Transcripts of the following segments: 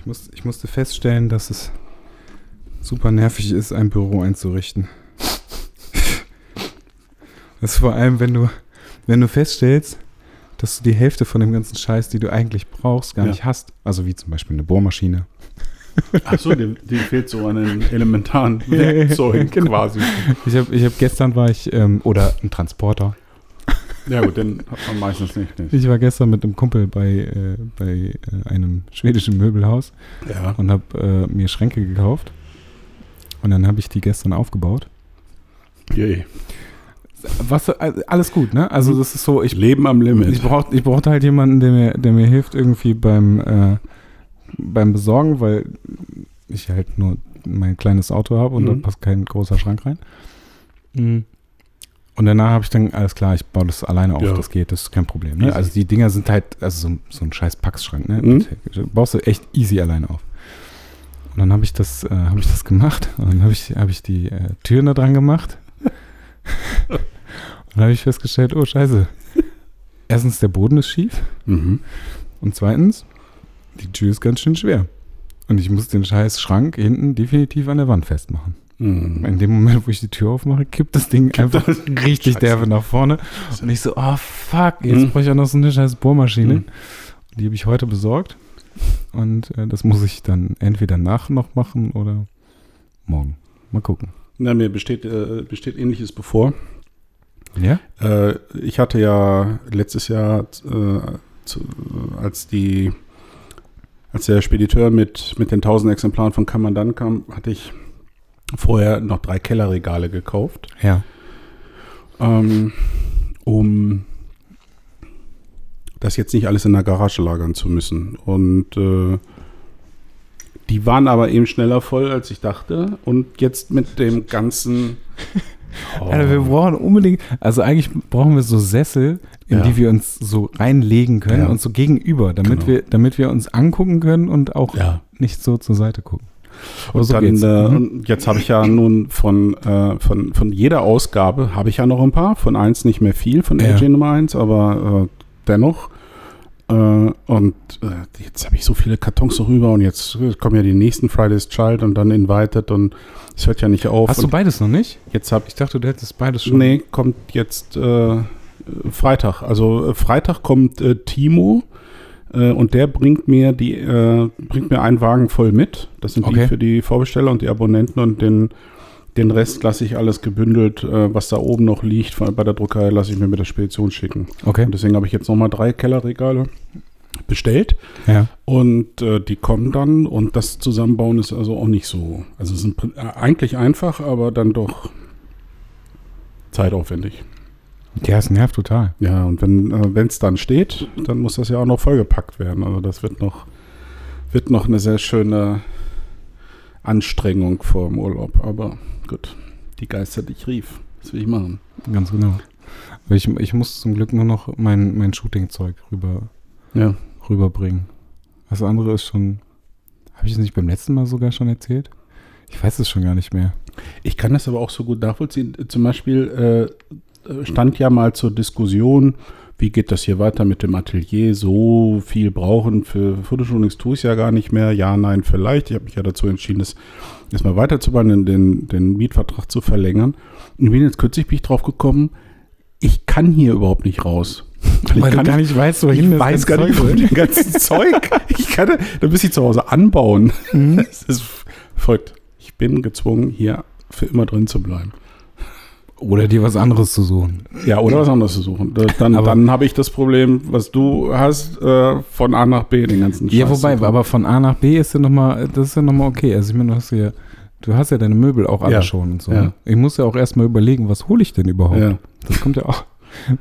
Ich, muss, ich musste feststellen, dass es super nervig ist, ein Büro einzurichten. Das ist vor allem, wenn du, wenn du feststellst, dass du die Hälfte von dem ganzen Scheiß, die du eigentlich brauchst, gar Ja. nicht hast. Also wie zum Beispiel eine Bohrmaschine. Achso, dir, dir fehlt so an den elementaren Werkzeugen Genau. quasi. Ich habe ich hab gestern war ich, ähm, oder ein Transporter. Ja gut, den hat man meistens nicht. nicht. Ich war gestern mit einem Kumpel bei, äh, bei äh, einem schwedischen Möbelhaus Ja. und habe äh, mir Schränke gekauft. Und dann habe ich die gestern aufgebaut. Je. Was, äh, alles gut, ne? Also das ist so, ich, Leben am Limit. ich, brauch, ich brauchte halt jemanden, der mir, der mir hilft irgendwie beim, äh, beim Besorgen, weil ich halt nur mein kleines Auto habe und da Mhm. passt kein großer Schrank rein. Mhm. Und danach habe ich dann, alles klar, ich baue das alleine auf, Ja. das geht, das ist kein Problem. Ne? Also die Dinger sind halt, also so, so ein scheiß Packschrank, ne? Mhm. Baust du echt easy alleine auf. Und dann habe ich das, äh, habe ich das gemacht und dann habe ich, habe ich die äh, Türen da dran gemacht. und dann habe ich festgestellt, oh scheiße. Erstens, der Boden ist schief Mhm. und zweitens, die Tür ist ganz schön schwer. Und ich muss den scheiß Schrank hinten definitiv an der Wand festmachen. Mhm. In dem Moment, wo ich die Tür aufmache, kippt das Ding einfach richtig Scheiße. derbe nach vorne. Und ich so, oh fuck, jetzt Mhm. brauche ich auch noch so eine scheiß Bohrmaschine. Mhm. Die habe ich heute besorgt. Und äh, das muss ich dann entweder nach noch machen oder morgen. Mal gucken. Na, mir besteht, äh, besteht ähnliches bevor. Ja? Äh, ich hatte ja letztes Jahr, äh, zu, als die als der Spediteur mit, mit den 1000 Exemplaren von Kammandan kam, hatte ich vorher noch drei Kellerregale gekauft, Ja. ähm, um das jetzt nicht alles in der Garage lagern zu müssen. Und äh, die waren aber eben schneller voll, als ich dachte. Und jetzt mit dem ganzen... Oh. Alter, wir brauchen unbedingt, also eigentlich brauchen wir so Sessel, in Ja. die wir uns so reinlegen können Ja. und so gegenüber, damit Genau. wir, damit wir uns angucken können und auch ja. nicht so zur Seite gucken. Und so dann, äh, Mhm. jetzt habe ich ja nun von, äh, von, von jeder Ausgabe habe ich ja noch ein paar. Von eins nicht mehr viel, von Ja. AJ Nummer 1, aber äh, dennoch. Äh, und äh, jetzt habe ich so viele Kartons so rüber und jetzt äh, kommen ja die nächsten Fridays Child und dann Invited und es hört ja nicht auf. Hast du beides noch nicht? jetzt habe Ich dachte, du hättest beides schon. Nee, kommt jetzt Freitag. Also Freitag kommt Timo äh, und der bringt mir die äh, bringt mir einen Wagen voll mit. Das sind Okay. die für die Vorbesteller und die Abonnenten und den den Rest lasse ich alles gebündelt, äh, was da oben noch liegt bei der Druckerei, lasse ich mir mit der Spedition schicken. Okay. Und deswegen habe ich jetzt nochmal drei Kellerregale bestellt Ja. und äh, die kommen dann und das Zusammenbauen ist also auch nicht so. Also es ist äh, eigentlich einfach, aber dann doch zeitaufwendig. Ja, es nervt total. Ja, und wenn es dann steht, dann muss das ja auch noch vollgepackt werden. Also das wird noch, wird noch eine sehr schöne Anstrengung vor dem Urlaub. Aber gut, die Geister dich rief. Was will ich machen? Ganz genau. Ich, ich muss zum Glück nur noch mein, mein Shooting-Zeug rüber, Ja. rüberbringen. Das andere ist schon. Habe ich es nicht beim letzten Mal sogar schon erzählt? Ich weiß es schon gar nicht mehr. Ich kann das aber auch so gut nachvollziehen. Zum Beispiel äh, stand ja mal zur Diskussion, wie geht das hier weiter mit dem Atelier? So viel brauchen für Fotoshootings tue ich ja gar nicht mehr. Ja, nein, vielleicht. Ich habe mich ja dazu entschieden, das erstmal weiterzubauen, den, den Mietvertrag zu verlängern. Und bin jetzt kürzlich bin ich drauf gekommen, ich kann hier überhaupt nicht raus. ich kann nicht weißt, ich weiß gar nicht, wo dem ganzen Zeug. Ich kann, da muss ich zu Hause anbauen. Mhm. Es ist verrückt. Ich bin gezwungen, hier für immer drin zu bleiben. Oder dir was anderes zu suchen. Ja, oder was anderes zu suchen. Da- Dann, Aber- dann habe ich das Problem, was du hast, äh, von A nach B, den ganzen Ja, wobei, aber von A nach B ist ja nochmal, das ist ja nochmal okay. Also ich meine, du hast ja, du hast ja deine Möbel auch alle Ja. schon und so. Ja. ne? Ich muss ja auch erstmal überlegen, was hole ich denn überhaupt? Ja, Das kommt ja auch,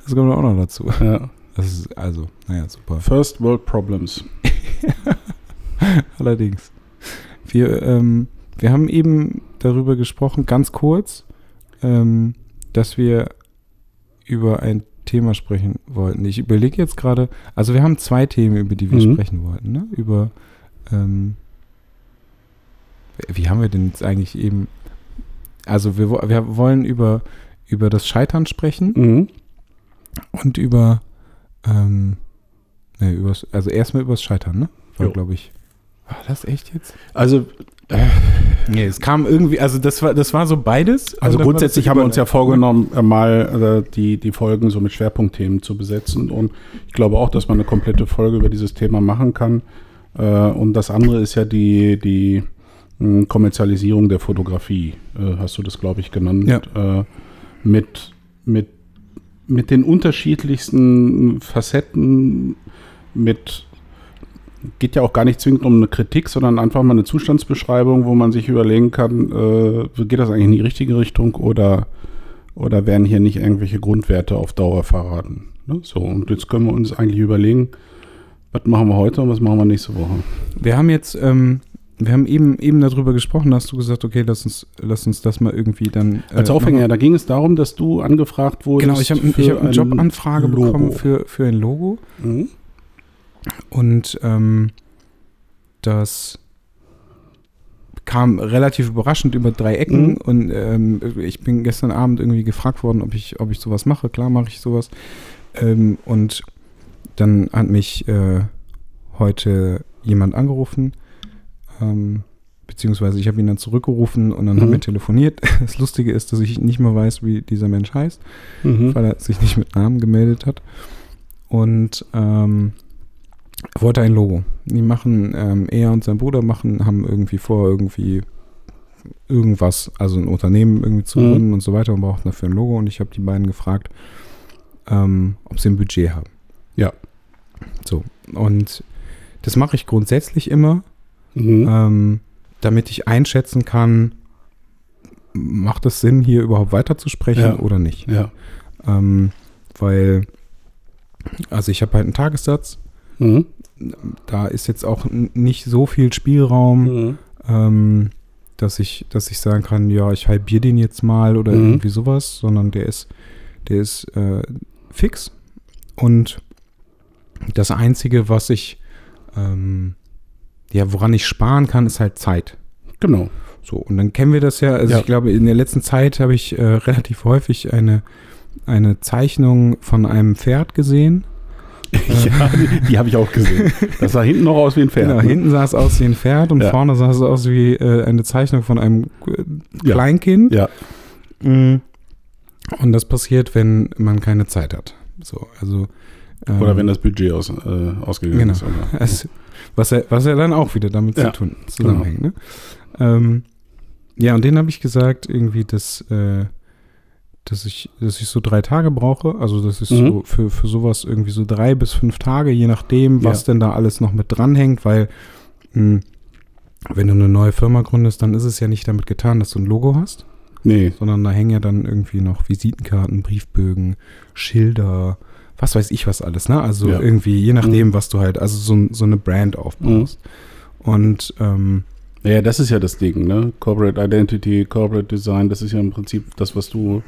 das kommt ja auch noch dazu. ja. Das ist, also, naja, super. First World Problems. Allerdings. Wir, ähm, wir haben eben darüber gesprochen, ganz kurz, ähm, dass wir über ein Thema sprechen wollten. Ich überlege jetzt gerade, also wir haben zwei Themen, über die wir Mhm. sprechen wollten, ne? Über, ähm, wie haben wir denn jetzt eigentlich eben, also wir, wir wollen über, über das Scheitern sprechen Mhm. und über, ähm, ne, übers, also erstmal übers Scheitern, ne? War, glaube ich, War das echt jetzt? Also, Nee, es kam irgendwie, also das war, das war so beides. also grundsätzlich haben wir uns ja vorgenommen, äh, mal äh, die, die Folgen so mit Schwerpunktthemen zu besetzen. Und ich glaube auch, dass man eine komplette Folge über dieses Thema machen kann. Äh, und das andere ist ja die, die mh, Kommerzialisierung der Fotografie, äh, hast du das, glaube ich, genannt. Ja. Äh, mit, mit, mit den unterschiedlichsten Facetten, mit geht ja auch gar nicht zwingend um eine Kritik, sondern einfach mal eine Zustandsbeschreibung, wo man sich überlegen kann, äh, geht das eigentlich in die richtige Richtung oder, oder werden hier nicht irgendwelche Grundwerte auf Dauer verraten. Ne? So, und jetzt können wir uns eigentlich überlegen, was machen wir heute und was machen wir nächste Woche. Wir haben jetzt, ähm, wir haben eben, eben darüber gesprochen, da hast du gesagt, okay, lass uns, lass uns das mal irgendwie dann. äh, Als Aufhänger, da ging es darum, dass du angefragt wurdest. Genau, ich habe hab eine ein Jobanfrage Logo. bekommen für, für ein Logo. Mhm. Und ähm, das kam relativ überraschend über drei Ecken Mhm. und ähm, ich bin gestern Abend irgendwie gefragt worden, ob ich, ob ich sowas mache. Klar mache ich sowas. Ähm, und dann hat mich äh, heute jemand angerufen, ähm, beziehungsweise ich habe ihn dann zurückgerufen und dann Mhm. haben wir telefoniert. Das Lustige ist, dass ich nicht mehr weiß, wie dieser Mensch heißt Mhm. weil er sich nicht mit Namen gemeldet hat. Und ähm, er wollte ein Logo. Die machen, ähm, er und sein Bruder machen, haben irgendwie vor, irgendwie irgendwas, also ein Unternehmen irgendwie zu Mhm. gründen und so weiter und brauchten dafür ein Logo. Und ich habe die beiden gefragt, ähm, ob sie ein Budget haben. Ja. So. Und das mache ich grundsätzlich immer, Mhm. ähm, damit ich einschätzen kann, macht es Sinn, hier überhaupt weiterzusprechen Ja. oder nicht. Ja. Ähm, weil, also ich habe halt einen Tagessatz, Mhm. da ist jetzt auch nicht so viel Spielraum, Mhm. ähm, dass ich, dass ich sagen kann, ja, ich halbiere den jetzt mal oder Mhm. irgendwie sowas, sondern der ist, der ist äh, fix. Und das Einzige, was ich, ähm, ja, woran ich sparen kann, ist halt Zeit. Genau. So, und dann kennen wir das ja. Also Ja. ich glaube, in der letzten Zeit habe ich äh, relativ häufig eine, eine Zeichnung von einem Pferd gesehen. ja, die, die habe ich auch gesehen. Das sah hinten noch aus wie ein Pferd. Genau, ne? hinten sah es aus wie ein Pferd und Ja. vorne sah es aus wie äh, eine Zeichnung von einem äh, Ja. Kleinkind. Ja. Mm. Und das passiert, wenn man keine Zeit hat. So, also ähm, Oder wenn das Budget aus, äh, ausgegangen Genau. ist. Oder? es, was, ja, was ja dann auch wieder damit zu tun zusammenhängt. Ne? Ähm, ja, und den habe ich gesagt, irgendwie, dass, äh, dass, ich, dass ich so drei Tage brauche. Also, das ist Mhm. so für, für sowas irgendwie so drei bis fünf Tage, je nachdem, was Ja. denn da alles noch mit dranhängt, weil mh, wenn du eine neue Firma gründest, dann ist es ja nicht damit getan, dass du ein Logo hast, Nee. sondern da hängen ja dann irgendwie noch Visitenkarten, Briefbögen, Schilder, was weiß ich was alles, ne? Also Ja. irgendwie, je nachdem, was du halt, also so, so eine Brand aufbaust. Und ähm, Naja, das ist ja das Ding, ne? Corporate Identity, Corporate Design, das ist ja im Prinzip das, was du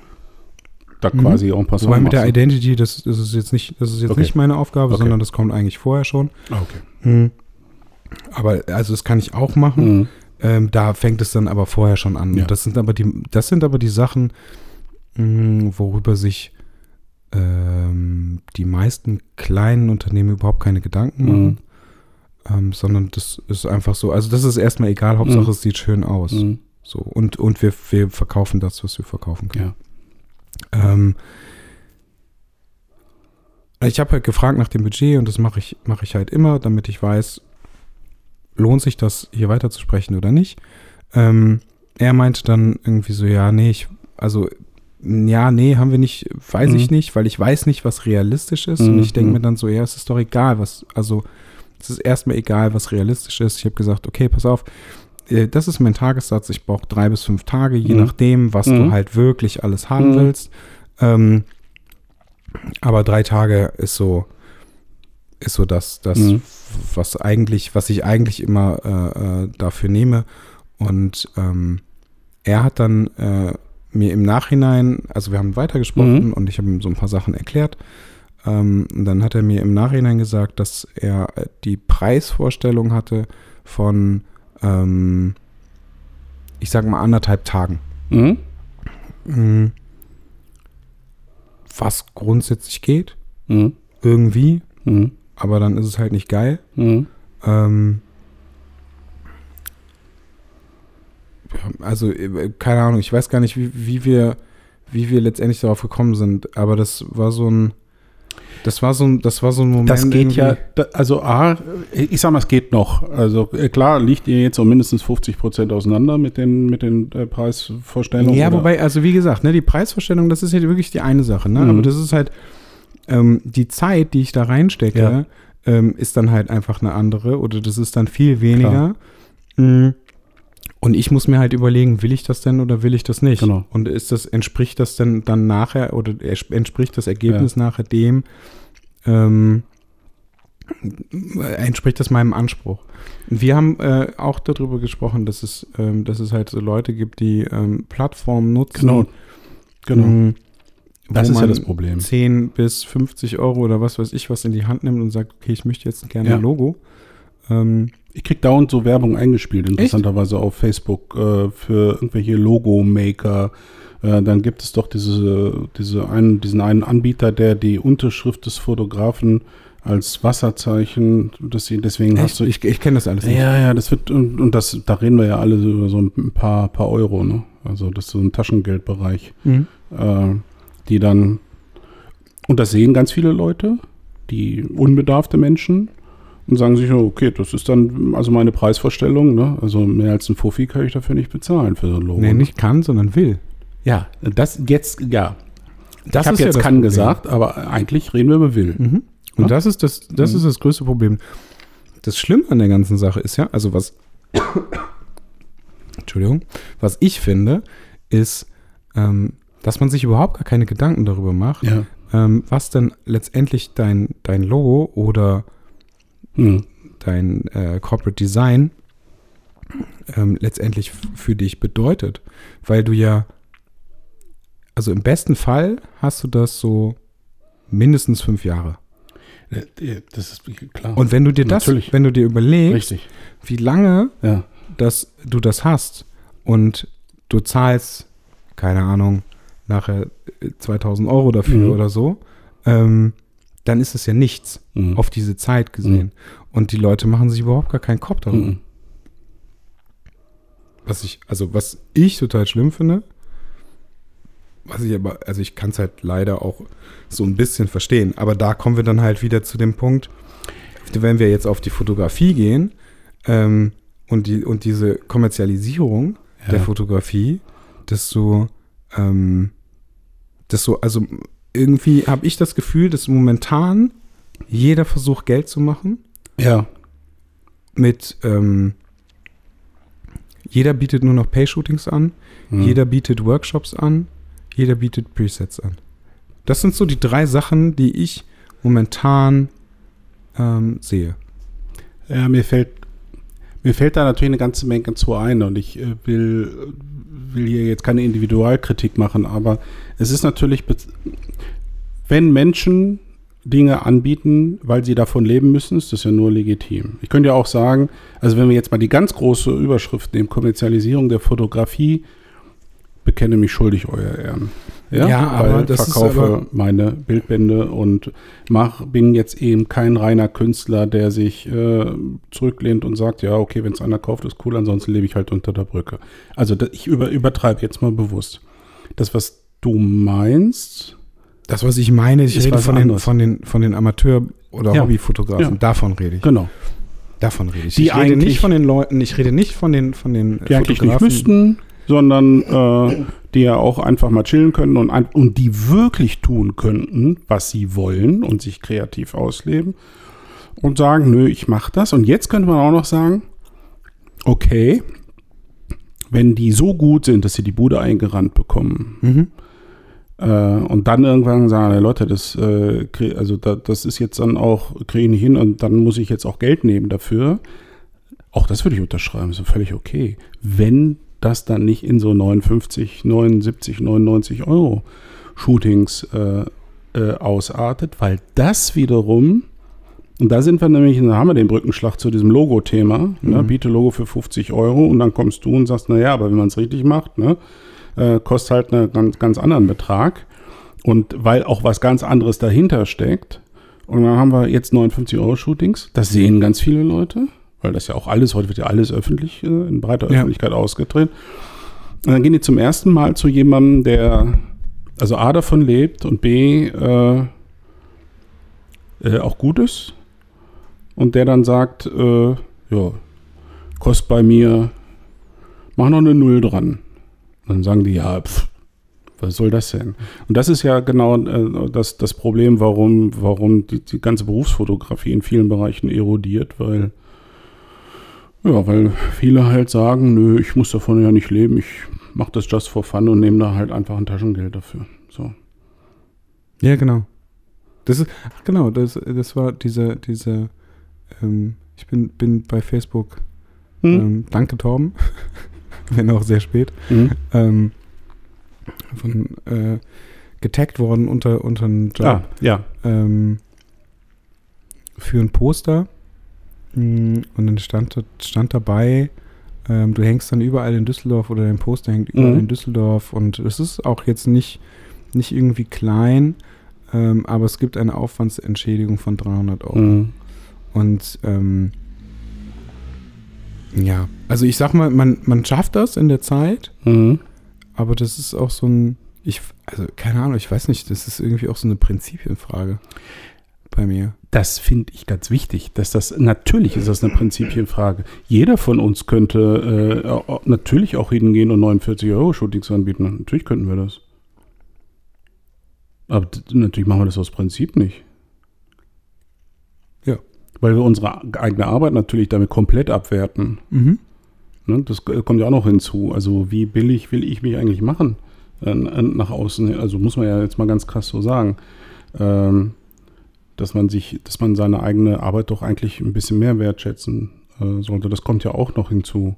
da Mhm. quasi en passant wobei mit der machst. Identity, das, das ist jetzt nicht, das ist jetzt Okay. nicht meine Aufgabe, Okay. sondern das kommt eigentlich vorher schon. Ah, okay. Mhm. Aber also das kann ich auch machen. Mhm. Ähm, da fängt es dann aber vorher schon an. Ja. Das sind aber die, das sind aber die Sachen, mh, worüber sich ähm, die meisten kleinen Unternehmen überhaupt keine Gedanken machen. Mhm. Ähm, sondern das ist einfach so. Also das ist erstmal egal, Hauptsache Mhm. es sieht schön aus. Mhm. So. Und, und wir, wir verkaufen das, was wir verkaufen können. Ja. Ähm, ich habe halt gefragt nach dem Budget und das mache ich, mache ich halt immer, damit ich weiß, lohnt sich das hier weiterzusprechen oder nicht. Ähm, er meinte dann irgendwie so, ja, nee, ich, also, ja, nee, haben wir nicht, weiß ich Mhm. nicht, weil ich weiß nicht, was realistisch ist. Mhm, Und ich denke mhm. mir dann so, ja, es ist doch egal, was, also, es ist erstmal egal, was realistisch ist. Ich habe gesagt, okay, pass auf, äh, das ist mein Tagessatz, ich brauche drei bis fünf Tage, je Mhm. nachdem, was du Mhm. halt wirklich alles haben Mhm. willst. Ähm, aber drei Tage ist so, ist so das, das Mhm. was eigentlich, was ich eigentlich immer äh, äh, dafür nehme. Und ähm, er hat dann äh, mir im Nachhinein, also wir haben weitergesprochen Mhm. und ich habe ihm so ein paar Sachen erklärt. Ähm, und dann hat er mir im Nachhinein gesagt, dass er äh, die Preisvorstellung hatte von, ähm, ich sag mal, anderthalb Tagen. Mhm. mhm. Was grundsätzlich geht. Mhm. Irgendwie. Mhm. Aber dann ist es halt nicht geil. Mhm. Ähm, also, äh, keine Ahnung, ich weiß gar nicht, wie, wie wir wie wir letztendlich darauf gekommen sind, aber das war so ein das war so ein, das war so ein Moment. Das geht ja, also A, ich sag mal, es geht noch. Also äh, klar liegt ihr jetzt um mindestens 50 Prozent auseinander mit den, mit den äh, Preisvorstellungen. Ja, oder- wobei, also wie gesagt, ne, die Preisvorstellung, das ist ja wirklich die eine Sache, ne? Mhm. Aber das ist halt ähm, die Zeit, die ich da reinstecke, Ja. ähm, ist dann halt einfach eine andere oder das ist dann viel weniger. Mhm. Und ich muss mir halt überlegen, will ich das denn oder will ich das nicht? Genau. Und ist das, entspricht das denn dann nachher oder entspricht das Ergebnis nachher dem, ähm, entspricht das meinem Anspruch? Wir haben äh, auch darüber gesprochen, dass es, ähm, dass es halt so Leute gibt, die ähm, Plattformen nutzen. Genau. Genau. mh, Das wo ist ja das Problem. 10 bis 50 Euro oder was weiß ich was in die Hand nimmt und sagt, okay, ich möchte jetzt gerne Ja. ein Logo. Ähm, Ich krieg dauernd so Werbung eingespielt, interessanterweise auf Facebook äh, für irgendwelche Logo-Maker. Äh, dann gibt es doch diese, diese einen, diesen einen Anbieter, der die Unterschrift des Fotografen als Wasserzeichen, das sie, deswegen hast du. ich ich kenne das alles nicht. Ja, ja, das wird, und, und das, da reden wir ja alle so über so ein paar, paar Euro, ne? Also das ist so ein Taschengeldbereich, Mhm. äh, die dann, und das sehen ganz viele Leute, die unbedarfte Menschen, und sagen sich, oh, okay, das ist dann also meine Preisvorstellung, ne? Also mehr als ein Fuffi kann ich dafür nicht bezahlen für so ein Logo. Nee, nicht kann, sondern will. Ja, das jetzt, ja. Das ich habe ist ja jetzt das kann Problem. gesagt, aber eigentlich reden wir über will. Mhm. Und Ja? das ist das, das Mhm. ist das größte Problem. Das Schlimme an der ganzen Sache ist ja, also was, Entschuldigung, was ich finde, ist, ähm, dass man sich überhaupt gar keine Gedanken darüber macht, Ja. ähm, was denn letztendlich dein, dein Logo oder Hm. dein äh, Corporate Design ähm, letztendlich für dich bedeutet. Weil du ja, also im besten Fall hast du das so mindestens fünf Jahre. Äh, Das ist klar. Und wenn du dir das, Natürlich. wenn du dir überlegst, Richtig. wie lange Ja. dass du das hast und du zahlst, keine Ahnung, nachher äh, 2000 Euro dafür Mhm. oder so, ähm, dann ist es ja nichts Mhm. auf diese Zeit gesehen. Und die Leute machen sich überhaupt gar keinen Kopf darüber. Mhm. Was ich, also was ich total schlimm finde, was ich aber, also ich kann es halt leider auch so ein bisschen verstehen, aber da kommen wir dann halt wieder zu dem Punkt, wenn wir jetzt auf die Fotografie gehen ähm, und, die, und diese Kommerzialisierung Ja. der Fotografie, desto, ähm, desto, also irgendwie habe ich das Gefühl, dass momentan jeder versucht, Geld zu machen Ja. mit, ähm, jeder bietet nur noch Pay-Shootings an, Mhm. jeder bietet Workshops an, jeder bietet Presets an. Das sind so die drei Sachen, die ich momentan ähm, sehe. Ja, mir fällt, mir fällt da natürlich eine ganze Menge zu ein und ich äh, will, will hier jetzt keine Individualkritik machen, aber es ist natürlich, wenn Menschen Dinge anbieten, weil sie davon leben müssen, ist das ja nur legitim. Ich könnte ja auch sagen, also wenn wir jetzt mal die ganz große Überschrift nehmen, Kommerzialisierung der Fotografie, bekenne mich schuldig, euer Ehren. Ja, aber weil das ist verkaufe aber- meine Bildbände und mach, bin jetzt eben kein reiner Künstler, der sich äh, zurücklehnt und sagt, ja, okay, wenn es einer kauft, ist cool, ansonsten lebe ich halt unter der Brücke. Also ich über, übertreibe jetzt mal bewusst. Das, was du meinst, Das, was ich meine, ich rede von den, von den, von den Amateur- oder Ja. Hobbyfotografen. Ja. Davon rede ich. genau, Davon rede ich. Die ich rede nicht von den Leuten, ich rede nicht von den, von den die eigentlich nicht müssten, sondern äh, die ja auch einfach mal chillen können und, und die wirklich tun könnten, was sie wollen und sich kreativ ausleben und sagen, nö, ich mache das. Und jetzt könnte man auch noch sagen, okay, wenn die so gut sind, dass sie die Bude eingerannt bekommen Mhm. äh, und dann irgendwann sagen, "Ey, Leute, das, äh, also da, das ist jetzt dann auch, kriege ich nicht hin und dann muss ich jetzt auch Geld nehmen dafür. Auch das würde ich unterschreiben, ist völlig okay. Wenn das dann nicht in so 59, 79, 99 Euro Shootings äh, äh, ausartet, weil das wiederum, und da sind wir nämlich, da haben wir den Brückenschlag zu diesem Logo-Thema, ne, Mhm. biete Logo für 50 Euro und dann kommst du und sagst, naja, aber wenn man es richtig macht, ne, äh, kostet halt einen ganz, ganz anderen Betrag. Und weil auch was ganz anderes dahinter steckt. Und dann haben wir jetzt 59 Euro Shootings. Das sehen ganz viele Leute, weil das ja auch alles, heute wird ja alles öffentlich, äh, in breiter Ja. Öffentlichkeit ausgetreten. Und dann gehen die zum ersten Mal zu jemandem, der also A davon lebt und B äh, äh, auch gut ist. Und der dann sagt, äh, ja, kostet bei mir, mach noch eine Null dran. Und dann sagen die, ja, pff, was soll das denn? Und das ist ja genau äh, das, das Problem, warum, warum die, die ganze Berufsfotografie in vielen Bereichen erodiert, weil ja, weil viele halt sagen, nö, ich muss davon ja nicht leben, ich mache das just for fun und nehme da halt einfach ein Taschengeld dafür. So. Ja, genau. Das ist, ach genau, das, das war diese, diese, ähm, ich bin, bin bei Facebook, Hm? ähm, danke Torben, wenn auch sehr spät, Mhm. ähm, von, äh, getaggt worden unter, unter einen Job. Ah, ja. ähm, für ein Poster. Mm, Und dann stand, stand dabei, ähm, du hängst dann überall in Düsseldorf oder dein Poster hängt überall Mhm. in Düsseldorf. Und es ist auch jetzt nicht, nicht irgendwie klein, ähm, aber es gibt eine Aufwandsentschädigung von 300 Euro. Mhm. Und ähm, ja, also ich sag mal, man, man schafft das in der Zeit, Mhm. aber das ist auch so ein, ich, also keine Ahnung, ich weiß nicht, das ist irgendwie auch so eine Prinzipienfrage bei mir. Das finde ich ganz wichtig, dass das natürlich ist das eine Prinzipienfrage. Jeder von uns könnte äh, natürlich auch hingehen und 49 Euro Shootings anbieten. Natürlich könnten wir das. Aber natürlich machen wir das aus Prinzip nicht. Ja. Weil wir unsere eigene Arbeit natürlich damit komplett abwerten. Mhm. Ne? Das kommt ja auch noch hinzu. Also wie billig will ich mich eigentlich machen äh, nach außen? Also muss man ja jetzt mal ganz krass so sagen. Ähm, dass man sich, dass man seine eigene Arbeit doch eigentlich ein bisschen mehr wertschätzen äh, sollte. Das kommt ja auch noch hinzu.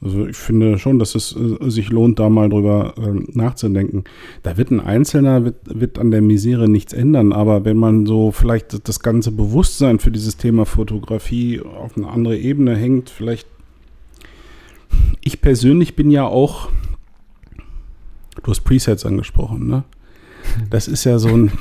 Also ich finde schon, dass es äh, sich lohnt, da mal drüber ähm, nachzudenken. Da wird ein Einzelner, wird, wird an der Misere nichts ändern, aber wenn man so vielleicht das ganze Bewusstsein für dieses Thema Fotografie auf eine andere Ebene hängt, vielleicht ich persönlich bin ja auch, du hast Presets angesprochen, ne? Das ist ja so ein.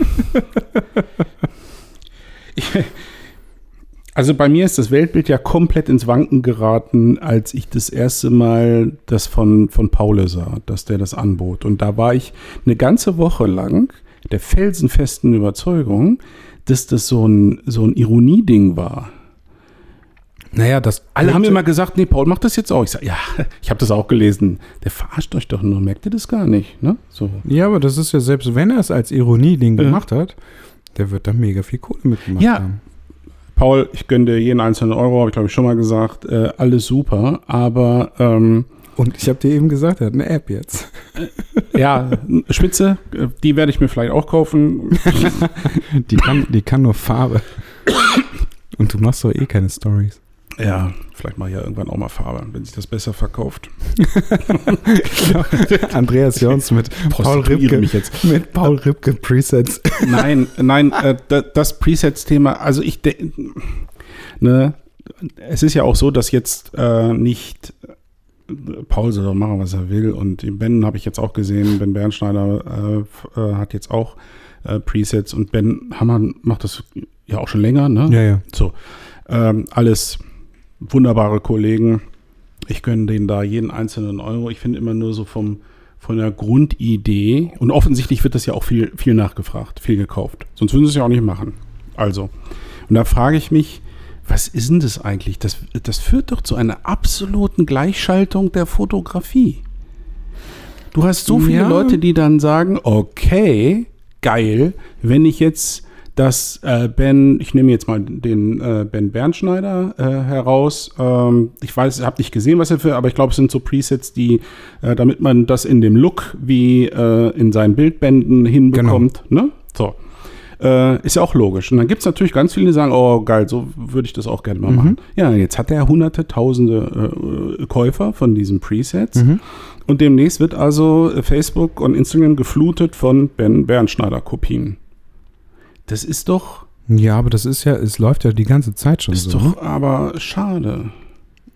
ich, also bei mir ist das Weltbild ja komplett ins Wanken geraten, als ich das erste Mal das von, von Paule sah, dass der das anbot. Und da war ich eine ganze Woche lang der felsenfesten Überzeugung, dass das so ein, so ein Ironieding war. Naja, das Alle haben immer gesagt, nee, Paul macht das jetzt auch. Ich sage, ja, ich habe das auch gelesen. Der verarscht euch doch nur, merkt ihr das gar nicht, ne? So. Ja, aber das ist ja selbst, wenn er es als Ironie-Ding Ja. gemacht hat, der wird da mega viel Kohle mitgemacht Ja. haben. Paul, ich gönne dir jeden einzelnen Euro, habe ich glaube ich schon mal gesagt. Äh, alles super, aber ähm, Und ich habe dir eben gesagt, er hat eine App jetzt. ja, Spitze, äh, die werde ich mir vielleicht auch kaufen. Die kann, die kann nur Farbe. Und du machst doch eh keine Stories. Ja, vielleicht mache ich ja irgendwann auch mal Farbe, wenn sich das besser verkauft. Andreas Jons mit Paul Ripke. mich jetzt. Mit Paul Ripke Presets. Nein, nein, äh, da- das Presets-Thema, also ich ne, es ist ja auch so, dass jetzt äh, nicht äh, Paul soll doch machen, was er will. Und Ben habe ich jetzt auch gesehen. Ben Bernschneider äh, äh, hat jetzt auch äh, Presets und Ben Hammann macht das ja auch schon länger, ne? Ja, ja. So, ähm, alles wunderbare Kollegen. Ich gönne denen da jeden einzelnen Euro. Ich finde immer nur so vom, von der Grundidee, und offensichtlich wird das ja auch viel, viel nachgefragt, viel gekauft. Sonst würden sie es ja auch nicht machen. Also, und da frage ich mich, was ist denn das eigentlich? Das, das führt doch zu einer absoluten Gleichschaltung der Fotografie. Du hast so viele Ja. Leute, die dann sagen, okay, geil, wenn ich jetzt das äh, Ben, ich nehme jetzt mal den äh, Ben Bernschneider äh, heraus. Ähm, ich weiß, habe nicht gesehen, was er für, aber ich glaube, es sind so Presets, die, äh, damit man das in dem Look wie äh, in seinen Bildbänden hinbekommt. Ne? So. Äh, ist ja auch logisch. Und dann gibt es natürlich ganz viele, die sagen, oh geil, so würde ich das auch gerne mal Mhm. machen. Ja, jetzt hat er hunderte, tausende äh, Käufer von diesen Presets. Mhm. Und demnächst wird also Facebook und Instagram geflutet von Ben Bernschneider-Kopien. Das ist doch, Ja, aber das ist ja, es läuft ja die ganze Zeit schon ist so. doch ne? aber schade.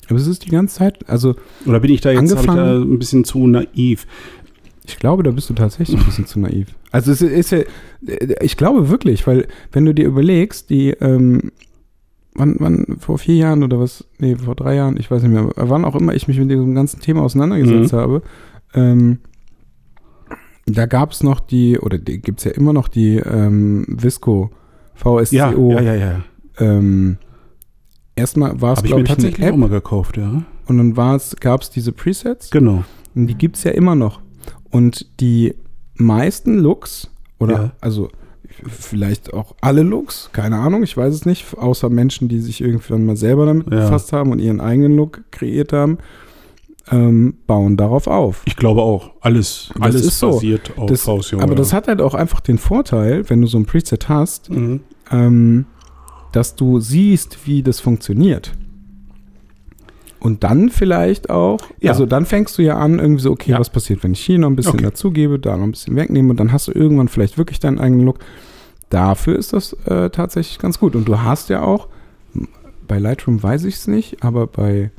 Aber es ist die ganze Zeit, also Oder bin ich da jetzt ich da ein bisschen zu naiv? ich glaube, da bist du tatsächlich ein bisschen zu naiv. Also es ist ja, ich glaube wirklich, weil wenn du dir überlegst, die, ähm, wann, wann, vor vier Jahren oder was, nee, vor drei Jahren, ich weiß nicht mehr, wann auch immer ich mich mit diesem ganzen Thema auseinandergesetzt Mhm. habe, ähm, da gab es noch die, oder gibt es ja immer noch die ähm, Visco VSCO. Ja, ja, ja, ja. Ähm, erstmal war es, Habe ich glaube mir ich, eine tatsächlich App auch mal gekauft, ja. und dann gab es diese Presets. Genau. Und die gibt es ja immer noch. Und die meisten Looks, oder Ja. also vielleicht auch alle Looks, keine Ahnung, ich weiß es nicht, außer Menschen, die sich irgendwann mal selber damit Ja. befasst haben und ihren eigenen Look kreiert haben, ähm, bauen darauf auf. Ich glaube auch. Alles, Das alles ist so. basiert auf Das, VSCO. aber das hat halt auch einfach den Vorteil, wenn du so ein Preset hast, Mhm. ähm, dass du siehst, wie das funktioniert. Und dann vielleicht auch, Ja. also dann fängst du ja an, irgendwie so, okay, Ja. was passiert, wenn ich hier noch ein bisschen Okay. dazugebe, da noch ein bisschen wegnehme und dann hast du irgendwann vielleicht wirklich deinen eigenen Look. Dafür ist das äh, tatsächlich ganz gut. Und du hast ja auch, bei Lightroom weiß ich es nicht, aber bei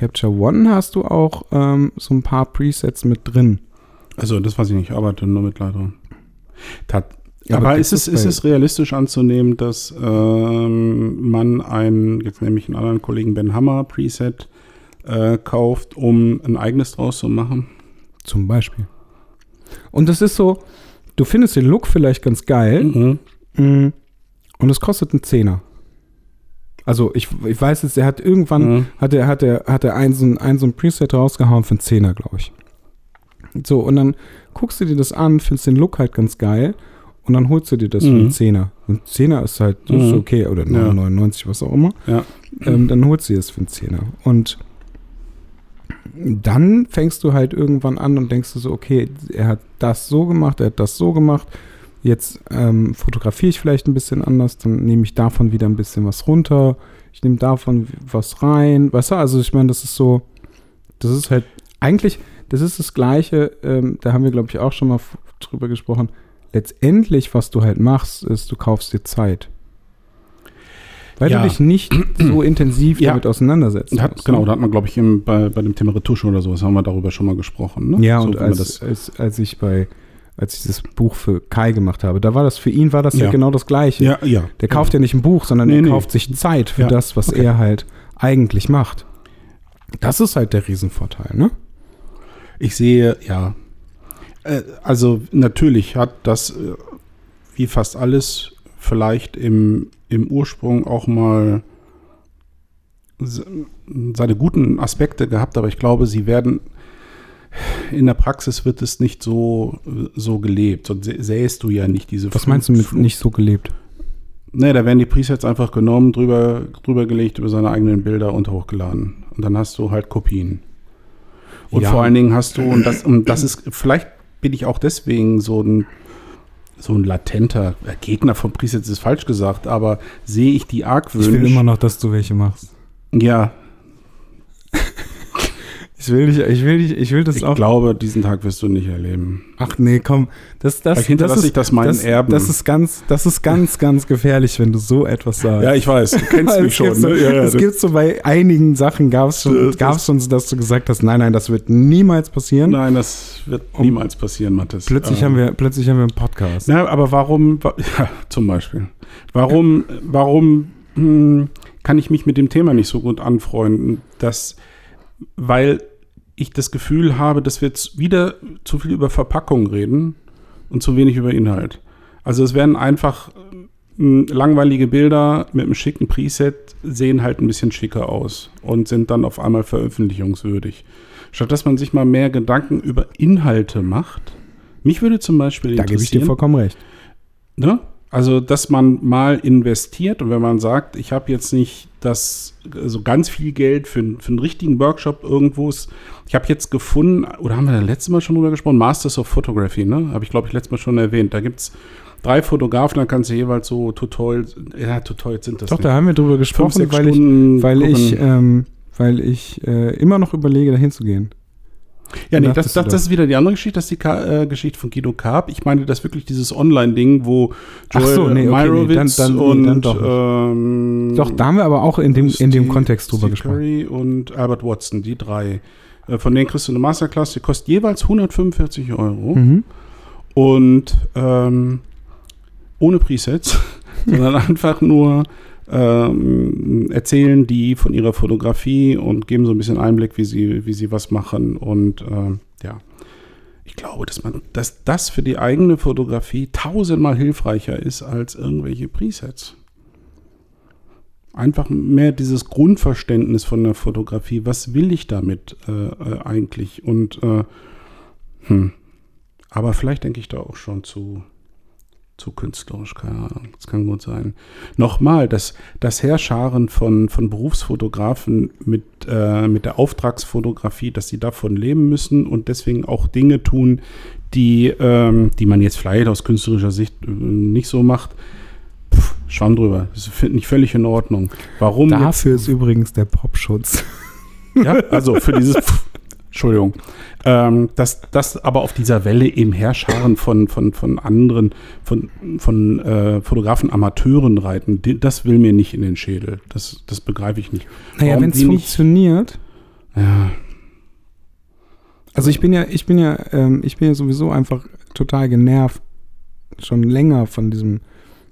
Capture One hast du auch ähm, so ein paar Presets mit drin. Also, das weiß ich nicht. Ich arbeite nur mit Lightroom. Tat, Ja, aber aber ist es, ist es realistisch anzunehmen, dass ähm, man einen, jetzt nehme ich einen anderen Kollegen Ben Hammer Preset äh, kauft, um ein eigenes draus zu machen? Zum Beispiel. Und das ist so, du findest den Look vielleicht ganz geil Mhm. mm, und es kostet einen Zehner. Also ich, ich weiß jetzt, er hat irgendwann, Mhm. hat er, hat er, hat er ein, so ein, ein so ein Preset rausgehauen für einen Zehner, glaube ich. So, und dann guckst du dir das an, findest den Look halt ganz geil und dann holst du dir das für einen Mhm. Zehner. Und Zehner ist halt, das ist Mhm. okay, oder Ja. 99, was auch immer. Ja. ähm, dann holst du dir das für einen Zehner. Und dann fängst du halt irgendwann an und denkst du so, okay, er hat das so gemacht, er hat das so gemacht. Jetzt ähm, fotografiere ich vielleicht ein bisschen anders, dann nehme ich davon wieder ein bisschen was runter. Ich nehme davon was rein. Weißt du, also ich meine, das ist so, das ist halt eigentlich, das ist das Gleiche, ähm, da haben wir, glaube ich, auch schon mal drüber gesprochen. Letztendlich, was du halt machst, ist, du kaufst dir Zeit. Weil Ja. du dich nicht so intensiv Ja. damit auseinandersetzt. Da Hat, genau, da hat man, glaube ich, im, bei, bei dem Thema Retusche oder sowas haben wir darüber schon mal gesprochen. Ne? Ja, so, und als, als, als ich bei, als ich das Buch für Kai gemacht habe, da war das für ihn war das ja, Ja. genau das Gleiche. ja, ja. Der kauft ja nicht ein Buch, sondern Nee, er nee. kauft sich Zeit für Ja. das, was Okay. er halt eigentlich macht. Das ist halt der Riesenvorteil, ne? Ich sehe, ja. Äh, Also natürlich hat das, äh, wie fast alles, vielleicht im, im Ursprung auch mal se- seine guten Aspekte gehabt, aber ich glaube, sie werden in der Praxis wird es nicht so, so gelebt. Sonst sä- sähst du ja nicht diese Was meinst du mit nicht so gelebt? Nee, da werden die Presets einfach genommen, drüber, drüber gelegt, über seine eigenen Bilder und hochgeladen. Und dann hast du halt Kopien. Und Ja. vor allen Dingen hast du, und das, und das ist, vielleicht bin ich auch deswegen so ein, so ein latenter Gegner von Presets, ist falsch gesagt, aber sehe ich die argwöhnisch. noch, dass du welche machst. ja, Ich will dich, ich will dich, ich will das ich auch. glaube, diesen Tag wirst du nicht erleben. Ach nee, komm, das, das, Vielleicht das ist, ich das meinen das, Erben. Das ist ganz, das ist ganz, ganz gefährlich, wenn du so etwas sagst. Ja, ich weiß, du kennst mich es schon. So, Ne? Ja, ja, es das- gibt so bei einigen Sachen gab es schon, gab's schon, dass du gesagt hast, nein, nein, das wird niemals passieren. Nein, das wird niemals passieren, Mathis. Plötzlich Ähm, haben wir, plötzlich haben wir einen Podcast. Na, aber warum, wa- ja, zum Beispiel, warum, warum hm, kann ich mich mit dem Thema nicht so gut anfreunden? Das, weil ich das Gefühl habe, dass wir jetzt wieder zu viel über Verpackung reden und zu wenig über Inhalt. Also es werden einfach hm, langweilige Bilder mit einem schicken Preset sehen halt ein bisschen schicker aus und sind dann auf einmal veröffentlichungswürdig. Statt dass man sich mal mehr Gedanken über Inhalte macht. Mich würde zum Beispiel da gebe ich dir interessieren- vollkommen recht. Ne? Also, dass man mal investiert und wenn man sagt, ich habe jetzt nicht das, also ganz viel Geld für, einen- für einen richtigen Workshop irgendwo. ist- Ich habe jetzt gefunden, oder haben wir da letztes Mal schon drüber gesprochen, Masters of Photography, ne? Habe ich, glaube ich, letztes Mal schon erwähnt. Da gibt es drei Fotografen, da kannst du jeweils so Tutorials, ja, Tutorials sind das Doch, nicht. da haben wir drüber Fünf, gesprochen, sechs weil ich, weil ich, ähm, weil ich äh, immer noch überlege, dahin zu gehen. Ja, nee, das, das, das ist wieder die andere Geschichte, das ist die Ka äh, Geschichte von Guido Karp. Ich meine, das ist wirklich dieses Online-Ding, wo Ach so, nee, okay, nee, dann- dann- und dann doch ähm, Doch, da haben wir aber auch in dem, in dem Steve- Kontext drüber Steve gesprochen. Curry und Albert Watson, die drei. Äh, Von denen kriegst du eine Masterclass, die kostet jeweils 145 Euro. Mhm. Und ähm, ohne Presets, sondern einfach nur ähm, erzählen die von ihrer Fotografie und geben so ein bisschen Einblick, wie sie, wie sie was machen. Und ähm, ja. Ich glaube, dass man, dass das für die eigene Fotografie tausendmal hilfreicher ist als irgendwelche Presets. Einfach mehr dieses Grundverständnis von der Fotografie. Was will ich damit äh, äh, eigentlich? Und äh, hm. aber vielleicht denke ich da auch schon zu zu künstlerisch, keine Ahnung. Das kann gut sein. Nochmal, das, das Herrscharen von, von Berufsfotografen mit, äh, mit der Auftragsfotografie, dass sie davon leben müssen und deswegen auch Dinge tun, die, ähm, die man jetzt vielleicht aus künstlerischer Sicht äh, nicht so macht. Pff, Schwamm drüber. Das finde ich völlig in Ordnung. Warum? Dafür jetzt? ist übrigens der Popschutz. Ja, also für dieses. Pff, Entschuldigung. Ähm, dass das aber auf dieser Welle im Herrscharen von, von, von anderen, von, von äh, Fotografen Amateuren reiten, die, das will mir nicht in den Schädel. Das, das begreife ich nicht. Naja, wenn es funktioniert. Ja. Also ich bin ja, ich bin ja, ähm, ich bin ja sowieso einfach total genervt, schon länger von diesem,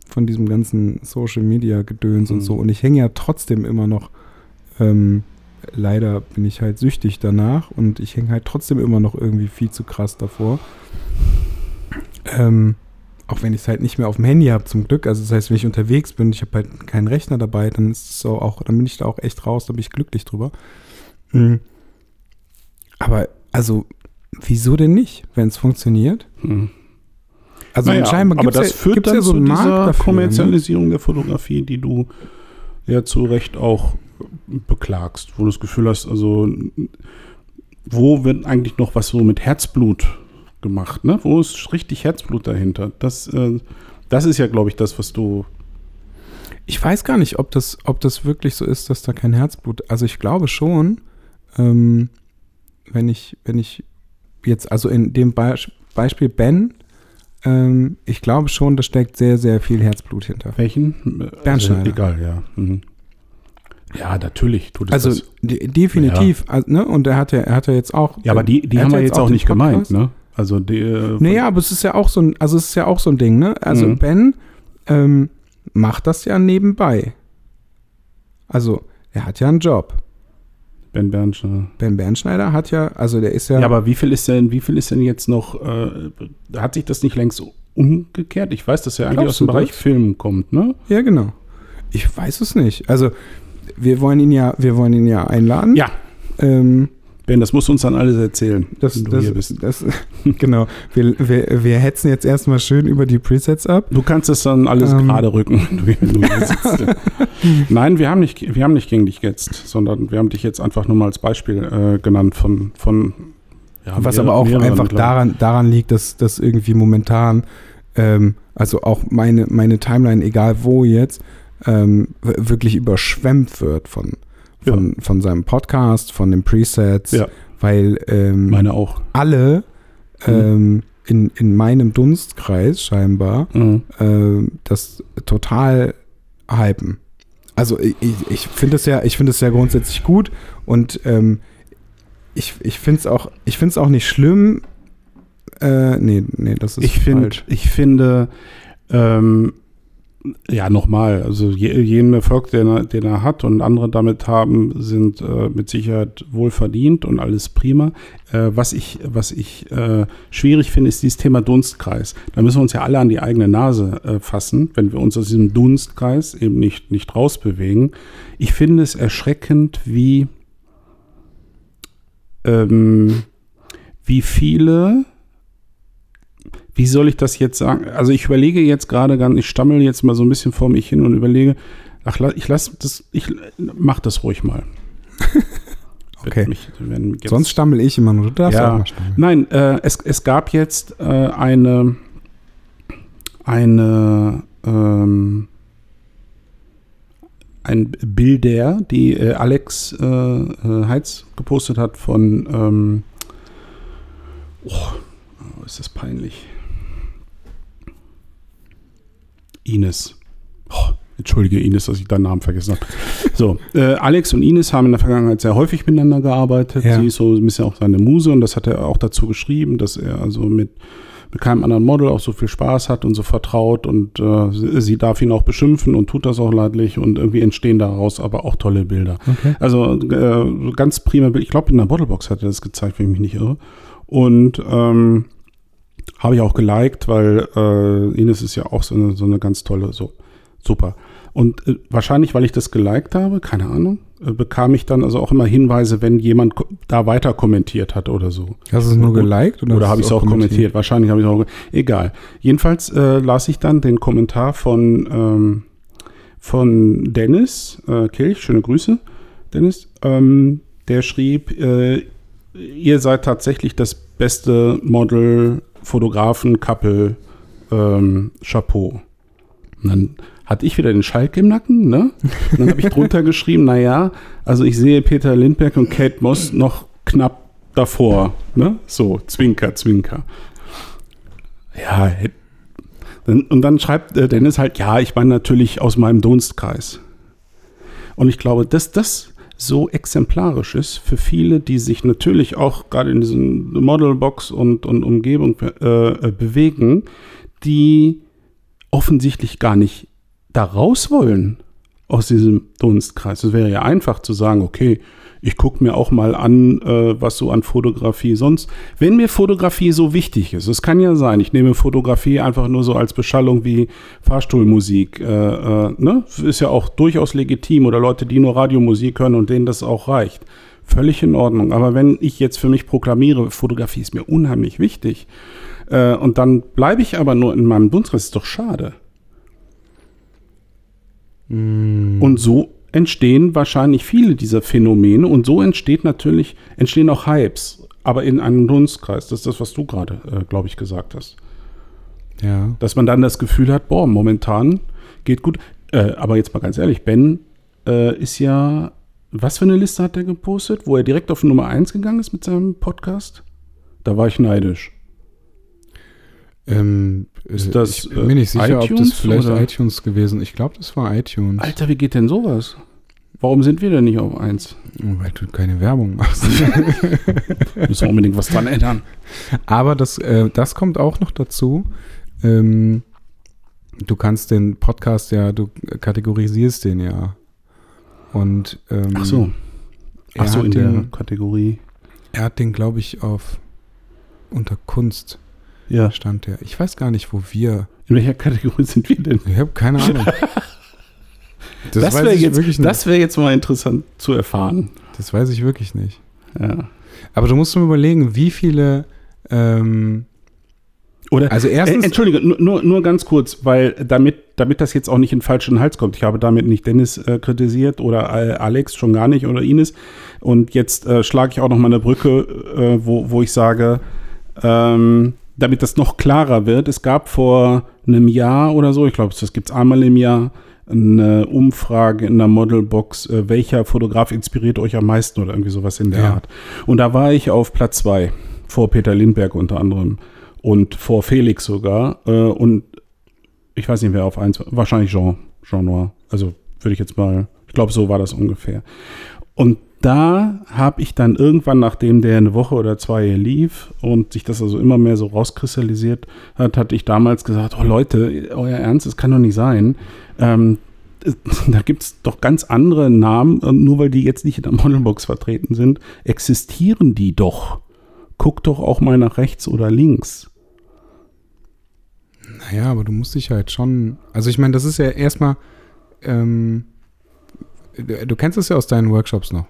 von diesem ganzen Social Media Gedöns mhm. und so. Und ich hänge ja trotzdem immer noch ähm, leider bin ich halt süchtig danach und ich hänge halt trotzdem immer noch irgendwie viel zu krass davor. Ähm, auch wenn ich es halt nicht mehr auf dem Handy habe, zum Glück. Also das heißt, wenn ich unterwegs bin, ich habe halt keinen Rechner dabei, dann ist so auch, dann bin ich da auch echt raus, da bin ich glücklich drüber. Mhm. Aber also, wieso denn nicht, wenn es funktioniert? Mhm. Also naja, scheinbar gibt es ja, dann ja so einen Markt dafür, ne? Kommerzialisierung ne? der Fotografie, die du ja zu Recht auch beklagst, wo du das Gefühl hast, also wo wird eigentlich noch was so mit Herzblut gemacht, ne? Wo ist richtig Herzblut dahinter? Das, äh, das ist ja, glaube ich, das, was du. Ich weiß gar nicht, ob das, ob das wirklich so ist, dass da kein Herzblut. Also ich glaube schon, ähm, wenn ich, wenn ich jetzt, also in dem Be Beispiel Ben, ähm, ich glaube schon, da steckt sehr, sehr viel Herzblut hinter. Welchen? Bernstein. Also, egal, ja. Mhm. Ja, natürlich tut es Also das. definitiv, ja. ne? Und er hat ja, er hat ja jetzt auch. Ja, aber die, die haben wir jetzt auch nicht gemeint, ne? Also die. Äh, naja, aber es ist ja auch so ein, also es ist ja auch so ein Ding, ne? Also mhm. Ben ähm, macht das ja nebenbei. Also er hat ja einen Job. Ben Bernschneider. Ben Bernschneider hat ja, also der ist ja. Ja, aber wie viel ist denn, wie viel ist denn jetzt noch, äh, hat sich das nicht längst umgekehrt? Ich weiß, dass er eigentlich aus dem Bereich das? Film kommt, ne? Ja, genau. Ich weiß es nicht. Also wir wollen ihn ja, wir wollen ihn ja einladen. Ja. Ähm, ben, das musst du uns dann alles erzählen, das, wenn du das, hier bist. Das, genau. Wir, wir, wir hetzen jetzt erstmal schön über die Presets ab. Du kannst es dann alles ähm. gerade rücken, wenn du hier sitzt. Nein, wir haben, nicht, wir haben nicht gegen dich jetzt, sondern wir haben dich jetzt einfach nur mal als Beispiel äh, genannt von, von ja, Was mehr, aber auch einfach daran, daran liegt, dass, dass irgendwie momentan, ähm, also auch meine, meine Timeline, egal wo jetzt, ähm, wirklich überschwemmt wird von, von, ja. von seinem Podcast, von den Presets, ja. weil ähm, meine auch alle mhm. ähm, in, in meinem Dunstkreis scheinbar mhm. äh, das total hypen. Also ich, ich finde es ja, ich finde es ja grundsätzlich gut und ähm, ich, ich finde es auch, ich finde es auch nicht schlimm. Äh, nee, nee, das ist ich find, Ich finde, ähm, ja, nochmal, also jeden Erfolg, den er, den er hat und andere damit haben, sind äh, mit Sicherheit wohlverdient und alles prima. Äh, was ich, was ich äh, schwierig finde, ist dieses Thema Dunstkreis. Da müssen wir uns ja alle an die eigene Nase äh, fassen, wenn wir uns aus diesem Dunstkreis eben nicht, nicht rausbewegen. Ich finde es erschreckend, wie, ähm, wie viele wie soll ich das jetzt sagen? Also ich überlege jetzt gerade ganz, ich stammel jetzt mal so ein bisschen vor mich hin und überlege, ach, ich lasse das, ich mach das ruhig mal. okay. Mich, Sonst stammel ich immer nur, du darfst ja. auch mal stammeln. Nein, äh, es, es gab jetzt äh, eine, eine, ähm, ein Bilder, die äh, Alex äh, äh, Heitz gepostet hat von, ähm, oh, ist das peinlich. Ines. Oh, entschuldige Ines, dass ich deinen Namen vergessen habe. So, äh, Alex und Ines haben in der Vergangenheit sehr häufig miteinander gearbeitet. Ja. Sie ist so ein bisschen auch seine Muse und das hat er auch dazu geschrieben, dass er also mit, mit keinem anderen Model auch so viel Spaß hat und so vertraut und äh, sie, darf ihn auch beschimpfen und tut das auch leidlich und irgendwie entstehen daraus aber auch tolle Bilder. Okay. Also äh, ganz prima Bild. Ich glaube, in der Bottlebox hat er das gezeigt, wenn ich mich nicht irre. Und ähm, habe ich auch geliked, weil äh, Ines ist ja auch so eine, so eine ganz tolle, so super. Und äh, wahrscheinlich, weil ich das geliked habe, keine Ahnung, äh, bekam ich dann also auch immer Hinweise, wenn jemand da weiter kommentiert hat oder so. Hast du es nur geliked? Oder, Oder habe ich es auch kommentiert? Wahrscheinlich habe ich es auch. Egal. Jedenfalls äh, las ich dann den Kommentar von, ähm, von Dennis äh, Kilch. Schöne Grüße, Dennis. Ähm, der schrieb, äh, ihr seid tatsächlich das beste Model, Fotografen, Couple, ähm, Chapeau. Und dann hatte ich wieder den Schalk im Nacken, ne? Und dann habe ich drunter geschrieben, naja, also ich sehe Peter Lindbergh und Kate Moss noch knapp davor, ne? So, Zwinker, Zwinker. Ja, und dann schreibt äh, Dennis halt, ja, ich meine natürlich aus meinem Dunstkreis. Und ich glaube, dass das so exemplarisch ist für viele, die sich natürlich auch gerade in diesen Modelbox und, und Umgebung äh, äh, bewegen, die offensichtlich gar nicht da raus wollen aus diesem Dunstkreis. Es wäre ja einfach zu sagen, okay, ich gucke mir auch mal an, äh, was so an Fotografie sonst. Wenn mir Fotografie so wichtig ist, es kann ja sein, ich nehme Fotografie einfach nur so als Beschallung wie Fahrstuhlmusik. Äh, äh, ne? Ist ja auch durchaus legitim oder Leute, die nur Radiomusik hören und denen das auch reicht. Völlig in Ordnung. Aber wenn ich jetzt für mich proklamiere, Fotografie ist mir unheimlich wichtig, äh, und dann bleibe ich aber nur in meinem Dunstkreis, ist doch schade. Mm, Und so entstehen wahrscheinlich viele dieser Phänomene und so entsteht natürlich, entstehen auch Hypes, aber in einem Dunstkreis. Das ist das, was du gerade, äh, glaube ich, gesagt hast. ja. Dass man dann das Gefühl hat, boah, momentan geht gut. Äh, aber jetzt mal ganz ehrlich, Ben äh, ist ja, was für eine Liste hat er gepostet, wo er direkt auf Nummer 1 gegangen ist mit seinem Podcast? Da war ich neidisch. Ähm, Ist äh, das, ich bin mir nicht äh, sicher, ob das iTunes vielleicht oder? iTunes gewesen Ich glaube, das war iTunes. Alter, wie geht denn sowas? Warum sind wir denn nicht auf 1? Weil du keine Werbung machst. Müssen wir unbedingt was dran ändern. Aber das, äh, das kommt auch noch dazu. Ähm, du kannst den Podcast ja, du kategorisierst den ja. Und ähm, Ach so. Ach so, in der Kategorie. er hat den, glaube ich, auf unter Kunst Ja. stand der. Ich weiß gar nicht, wo wir. In welcher Kategorie sind wir denn? Ich habe keine Ahnung. Das, Das, wäre jetzt, das wär jetzt mal interessant zu erfahren. das weiß ich wirklich nicht. Ja. Aber du musst mal überlegen, wie viele. Ähm, Oder, also äh, erstens. Entschuldige, nur, nur, ganz kurz, weil damit, damit das jetzt auch nicht in den falschen Hals kommt. Ich habe damit nicht Dennis äh, kritisiert oder äh, Alex schon gar nicht oder Ines. Und jetzt äh, schlage ich auch noch mal eine Brücke, äh, wo, wo ich sage, ähm, damit das noch klarer wird. Es gab vor einem Jahr oder so, ich glaube, das gibt es einmal im Jahr, eine Umfrage in der Modelbox, äh, welcher Fotograf inspiriert euch am meisten oder irgendwie sowas in der Ja. Art. Und da war ich auf Platz zwei, vor Peter Lindbergh unter anderem und vor Felix sogar. Äh, und ich weiß nicht, wer auf eins war. Wahrscheinlich Jean, Jean Noir. Also würde ich jetzt mal, ich glaube, so war das ungefähr. Und da habe ich dann irgendwann, nachdem der eine Woche oder zwei lief und sich das also immer mehr so rauskristallisiert hat, hatte ich damals gesagt, oh Leute, euer Ernst, das kann doch nicht sein. Ähm, da gibt es doch ganz andere Namen, nur weil die jetzt nicht in der Modelbox vertreten sind, existieren die doch. Guck doch auch mal nach rechts oder links. Naja, aber du musst dich halt schon. Also ich meine, das ist ja erstmal. Ähm, du du kennst es ja aus deinen Workshops noch.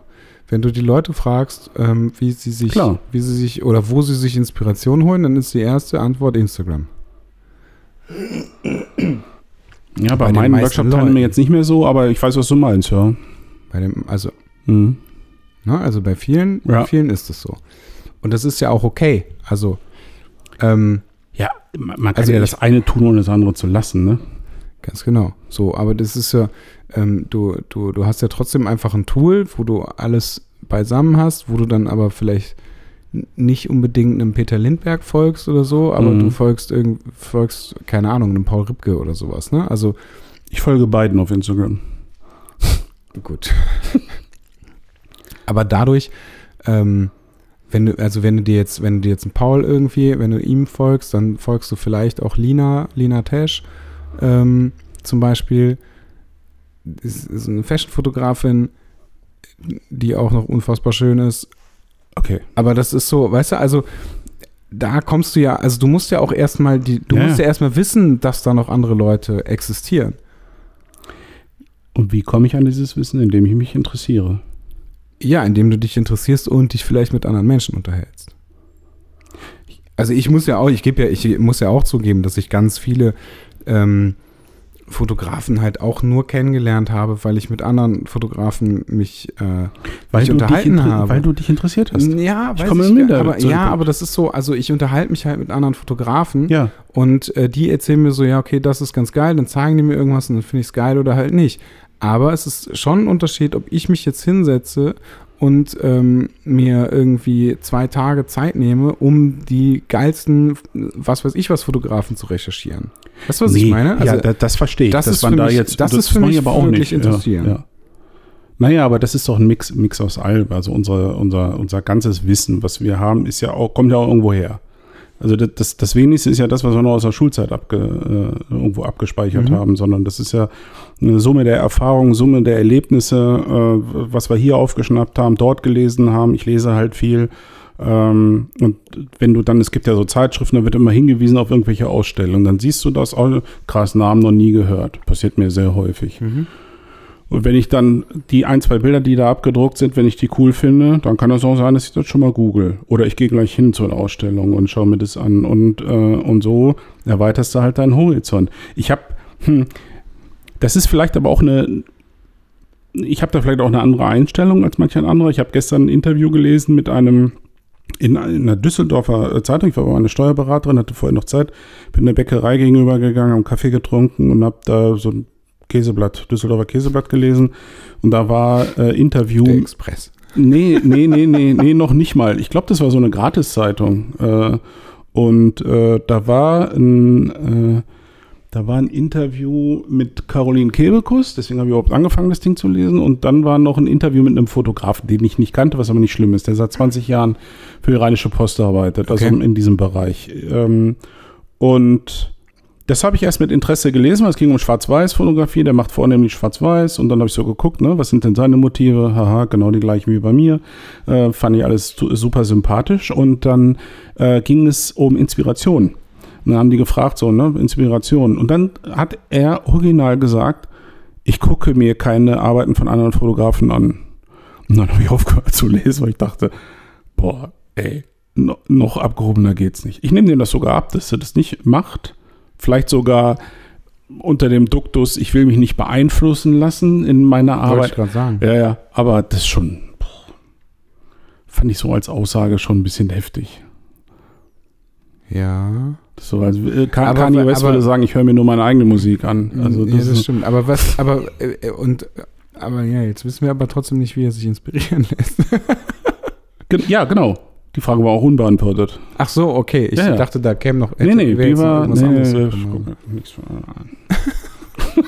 Wenn du die Leute fragst, ähm, wie sie sich, Klar. wie sie sich oder wo sie sich Inspiration holen, dann ist die erste Antwort Instagram. Ja, bei, Bei meinen meisten Workshop-Teilnehmern Leuten. jetzt nicht mehr so, aber ich weiß, was du meinst, ja. Bei dem, also, Mhm. ne, also bei vielen, Ja. bei vielen ist es so. Und das ist ja auch okay. Also, ähm, Ja, man kann Also ja das eine tun, ohne das andere zu lassen, ne? Ganz genau. So, aber das ist ja, ähm, du, du, du hast ja trotzdem einfach ein Tool, wo du alles beisammen hast, wo du dann aber vielleicht nicht unbedingt einem Peter Lindbergh folgst oder so, aber Mhm. du folgst irgend, folgst, keine Ahnung, einem Paul Ripke oder sowas, ne? Also, Ich folge beiden auf Instagram. gut. aber dadurch, ähm, wenn du, also wenn du dir jetzt, wenn du dir jetzt einen Paul irgendwie, wenn du ihm folgst, dann folgst du vielleicht auch Lina, Lina Tesch, ähm, zum Beispiel. Ist, ist eine Fashion-Fotografin, die auch noch unfassbar schön ist. Okay. Aber das ist so, weißt du, also da kommst du ja, also du musst ja auch erstmal die, du Ja. musst ja erstmal wissen, dass da noch andere Leute existieren. Und wie komme ich an dieses Wissen? Indem ich mich interessiere. Ja, indem du dich interessierst und dich vielleicht mit anderen Menschen unterhältst. Also ich muss ja auch, ich gebe ja, ich muss ja auch zugeben, dass ich ganz viele ähm, Fotografen halt auch nur kennengelernt habe, weil ich mit anderen Fotografen mich äh, Weil, mich unterhalten habe. weil du dich interessiert hast. Ja, Ich komme ich, mit, aber, ja, aber das ist so, also ich unterhalte mich halt mit anderen Fotografen Ja. und äh, die erzählen mir so, ja, okay, das ist ganz geil, dann zeigen die mir irgendwas und dann finde ich es geil oder halt nicht. Aber es ist schon ein Unterschied, ob ich mich jetzt hinsetze und ähm, mir irgendwie zwei Tage Zeit nehme, um die geilsten, was weiß ich was, Fotografen zu recherchieren. Weißt du, was ich Nee, meine? Also, ja, da, das verstehe ich. das ist für da mich- jetzt, das ist für mich ich aber auch wirklich nicht. interessieren. Ja, ja. Naja, aber das ist doch ein Mix, Mix aus allem. Also unsere, unser, unser ganzes Wissen, was wir haben, ist ja auch, kommt ja auch irgendwo her. Also das, das, das wenigste ist ja das, was wir noch aus der Schulzeit abge, äh, irgendwo abgespeichert Mhm. haben, sondern das ist ja eine Summe der Erfahrungen, Summe der Erlebnisse, äh, was wir hier aufgeschnappt haben, dort gelesen haben. Ich lese halt viel. Ähm, und wenn du dann, es gibt ja so Zeitschriften, da wird immer hingewiesen auf irgendwelche Ausstellungen, dann siehst du das, oh, krass, Namen noch nie gehört. Passiert mir sehr häufig. Mhm. Und wenn ich dann die ein, zwei Bilder, die da abgedruckt sind, wenn ich die cool finde, dann kann das auch sein, dass ich das schon mal google. Oder ich gehe gleich hin zur Ausstellung und schaue mir das an. Und, äh, und so erweiterst du halt deinen Horizont. Ich habe, hm, das ist vielleicht aber auch eine, ich habe da vielleicht auch eine andere Einstellung als manch ein anderer. Ich habe gestern ein Interview gelesen mit einem in einer Düsseldorfer Zeitung, ich war aber eine Steuerberaterin, hatte vorher noch Zeit, bin der Bäckerei gegenüber gegangen, habe einen Kaffee getrunken und habe da so ein Käseblatt, Düsseldorfer Käseblatt gelesen und da war äh, Interview. Der Express. Nee, nee, nee, nee, nee, noch nicht mal. Ich glaube, das war so eine Gratiszeitung. Äh, und äh, da war ein, äh, da war ein Interview mit Caroline Kebekus, deswegen habe ich überhaupt angefangen, das Ding zu lesen. Und dann war noch ein Interview mit einem Fotografen, den ich nicht kannte, was aber nicht schlimm ist. Der seit 20 Jahren für die Rheinische Post arbeitet, also Okay. in diesem Bereich. Ähm, und das habe ich erst mit Interesse gelesen, weil es ging um Schwarz-Weiß-Fotografie. Der macht vornehmlich Schwarz-Weiß. Und dann habe ich so geguckt, ne, was sind denn seine Motive? Haha, genau die gleichen wie bei mir. Äh, fand ich alles su- super sympathisch. Und dann äh, ging es um Inspiration. Und dann haben die gefragt, so, ne, Inspiration. Und dann hat er original gesagt, ich gucke mir keine Arbeiten von anderen Fotografen an. Und dann habe ich aufgehört zu lesen, weil ich dachte, boah, ey, no, noch abgehobener geht's nicht. Ich nehme dem das sogar ab, dass er das nicht macht. Vielleicht sogar unter dem Duktus, ich will mich nicht beeinflussen lassen in meiner Wollte ich Arbeit. gerade sagen. Ja, ja, aber das schon, boah, fand ich so als Aussage schon ein bisschen heftig. Ja. Das So als äh, Ka- Aber- Kanye West aber- würde sagen, ich höre mir nur meine eigene Musik an. Also ja, das, das ist, stimmt. Aber was, aber, äh, und, aber ja, jetzt wissen wir aber trotzdem nicht, wie er sich inspirieren lässt. Ja, genau. Die Frage war auch unbeantwortet. Ach so, okay. Ich Ja, ja. dachte, da käme noch. Nee, nee, die war. Nee, anderes nee, mal, nichts von-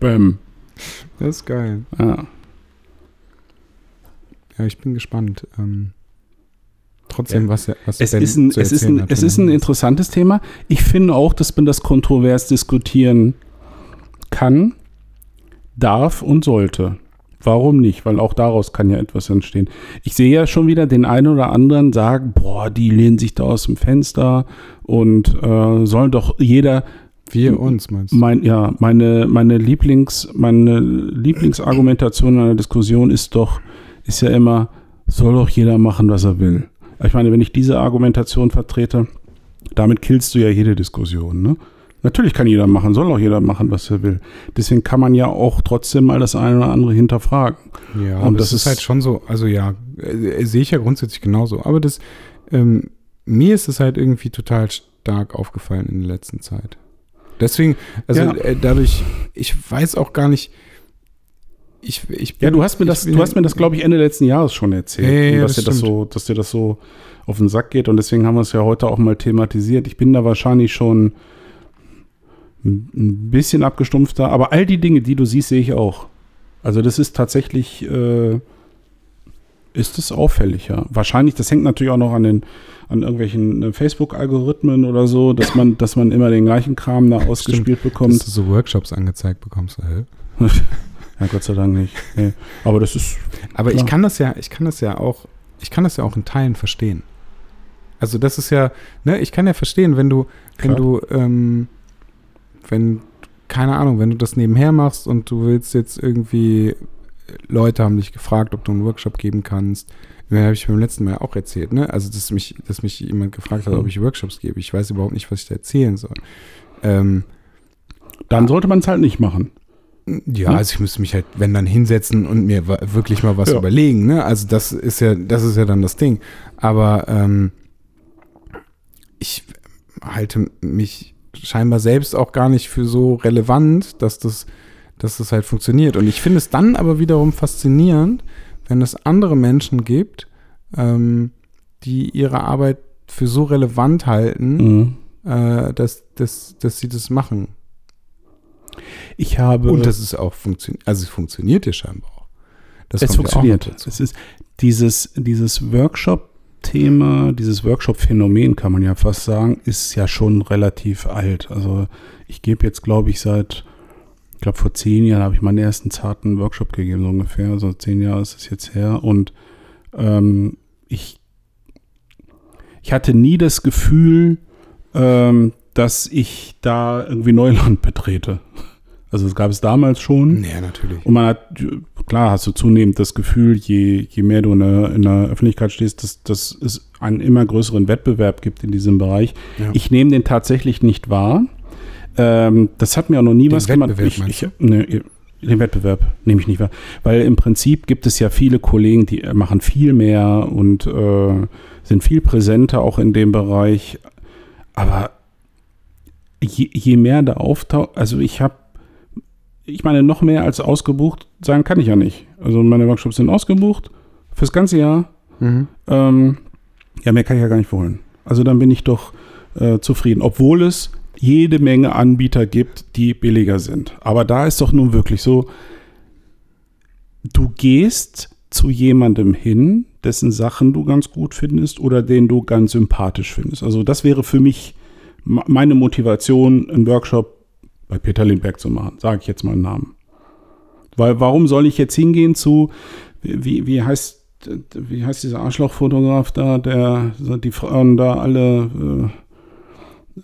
Bäm. Das ist geil. Ja. Ja, ich bin gespannt. Ähm, trotzdem, Ja. was, er- was Es Ben ist, ein, zu es, ist ein, hat es ist ein interessantes Thema. Ich finde auch, dass man das kontrovers diskutieren kann, darf und sollte. Warum nicht? Weil auch daraus kann ja etwas entstehen. Ich sehe ja schon wieder den einen oder anderen sagen, boah, die lehnen sich da aus dem Fenster und äh, soll doch jeder Wir uns, meinst du? mein, ja, meine, meine Lieblings, meine Lieblingsargumentation in einer Diskussion ist doch, ist ja immer, soll doch jeder machen, was er will. Ich meine, wenn ich diese Argumentation vertrete, damit killst du ja jede Diskussion, ne? Natürlich kann jeder machen, soll auch jeder machen, was er will. Deswegen kann man ja auch trotzdem mal das eine oder andere hinterfragen. Ja, Und das das ist ist- halt schon so, also ja, äh, sehe ich ja grundsätzlich genauso. Aber das, ähm, mir ist es halt irgendwie total stark aufgefallen in der letzten Zeit. Deswegen, also Ja. äh, dadurch, ich weiß auch gar nicht, ich, ich Ja, du hast mir das, bin- du hast mir das, glaube ich, Ende letzten Jahres schon erzählt, Ja, ja, dass das dir das so, dass dir das so auf den Sack geht und deswegen haben wir es ja heute auch mal thematisiert. Ich bin da wahrscheinlich schon ein bisschen abgestumpfter, aber all die Dinge, die du siehst, sehe ich auch. Also das ist tatsächlich, äh, ist es auffällig, ja. Wahrscheinlich, das hängt natürlich auch noch an den, an irgendwelchen äh, Facebook-Algorithmen oder so, dass man, dass man immer den gleichen Kram da ausgespielt dass bekommt. du so Workshops angezeigt bekommst. Hä? Ja, Gott sei Dank nicht. Nee. Aber das ist, Aber Klar. ich kann das ja, ich kann das ja auch, ich kann das ja auch in Teilen verstehen. Also das ist ja, ne, ich kann ja verstehen, wenn du, wenn Klar. du, ähm, wenn, keine Ahnung, wenn du das nebenher machst und du willst jetzt irgendwie, Leute haben dich gefragt, ob du einen Workshop geben kannst. Das habe ich beim letzten Mal auch erzählt, ne? Also, dass mich, dass mich jemand gefragt hat, ob ich Workshops gebe. Ich weiß überhaupt nicht, was ich da erzählen soll. Ähm, Dann sollte man es halt nicht machen. ja, Ne? also ich müsste mich halt, wenn dann hinsetzen und mir wirklich mal was Ja. überlegen, ne? Also das ist ja, das ist ja dann das Ding. Aber ähm, ich halte mich scheinbar selbst auch gar nicht für so relevant, dass das, dass das halt funktioniert. Und ich finde es dann aber wiederum faszinierend, wenn es andere Menschen gibt, ähm, die ihre Arbeit für so relevant halten, Mhm. äh, dass, dass, dass sie das machen. Ich habe. Und das ist auch funktioniert, also es funktioniert ja scheinbar auch. Das es auch funktioniert. dazu. es ist dieses, dieses Workshop-Thema, dieses Workshop-Phänomen, kann man ja fast sagen, ist ja schon relativ alt. Also ich gebe jetzt, glaube ich, seit, ich glaube, vor zehn Jahren habe ich meinen ersten zarten Workshop gegeben, so ungefähr. Also zehn Jahre ist es jetzt her. Und ähm, ich, ich hatte nie das Gefühl, ähm, dass ich da irgendwie Neuland betrete. Also es gab es damals schon. Ja, natürlich. Und man hat, klar, hast du zunehmend das Gefühl, je, je mehr du in der, in der Öffentlichkeit stehst, dass, dass es einen immer größeren Wettbewerb gibt in diesem Bereich. Ja. Ich nehme den tatsächlich nicht wahr. Ähm, das hat mir auch noch nie Den was gemacht. Wettbewerb Ich, meinst ich, ne, den Wettbewerb nehme ich nicht wahr. Weil im Prinzip gibt es ja viele Kollegen, die machen viel mehr und äh, sind viel präsenter auch in dem Bereich. Aber je, je mehr da auftaucht, also ich habe ich meine, noch mehr als ausgebucht sein kann ich ja nicht. Also meine Workshops sind ausgebucht fürs ganze Jahr. Mhm. Ähm, ja, mehr kann ich ja gar nicht wollen. Also dann bin ich doch äh, zufrieden, obwohl es jede Menge Anbieter gibt, die billiger sind. Aber da ist doch nun wirklich so, du gehst zu jemandem hin, dessen Sachen du ganz gut findest oder den du ganz sympathisch findest. Also das wäre für mich meine Motivation, einen Workshop bei Peter Lindberg zu machen. Sage ich jetzt mal einen Namen. Weil warum soll ich jetzt hingehen zu, wie, wie heißt wie heißt dieser Arschlochfotograf da, der die Frauen da alle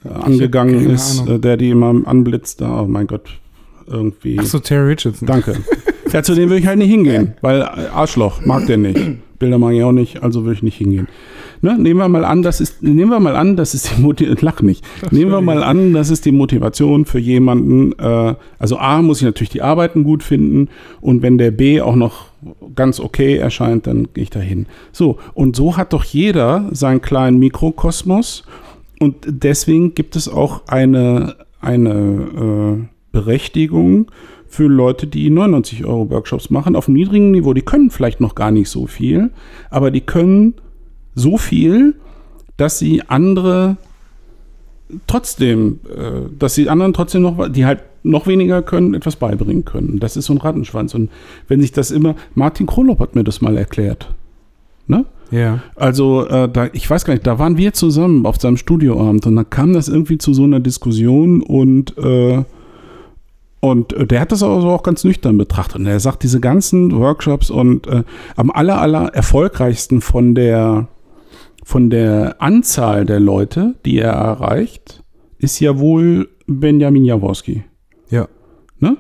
äh, angegangen ist, Ahnung. der die immer anblitzt da, oh mein Gott, irgendwie. Ach so, Terry Richardson. Danke. ja, zu dem würde ich halt nicht hingehen, weil Arschloch mag der nicht. Bilder mag ich auch nicht, also würde ich nicht hingehen. Ne? Nehmen wir mal an, das ist, nehmen wir mal an, das ist die Motivation, lach nicht. Nehmen wir mal an, das ist die Motivation für jemanden, äh, also A, muss ich natürlich die Arbeiten gut finden und wenn der B auch noch ganz okay erscheint, dann gehe ich da hin. So, und so hat doch jeder seinen kleinen Mikrokosmos und deswegen gibt es auch eine, eine äh, Berechtigung für Leute, die 99 Euro Workshops machen, auf einem niedrigen Niveau. Die können vielleicht noch gar nicht so viel, aber die können so viel, dass sie andere trotzdem, äh, dass sie anderen trotzdem noch, die halt noch weniger können, etwas beibringen können. Das ist so ein Rattenschwanz. Und wenn sich das immer, Martin Krolop hat mir das mal erklärt. Ne? Ja. Also, äh, da, ich weiß gar nicht, da waren wir zusammen auf seinem Studioabend und da kam das irgendwie zu so einer Diskussion und, äh, und äh, der hat das also auch ganz nüchtern betrachtet. Und er sagt, diese ganzen Workshops und äh, am aller, aller erfolgreichsten von der, von der Anzahl der Leute, die er erreicht, ist ja wohl Benjamin Jaworski. Ja. Ne?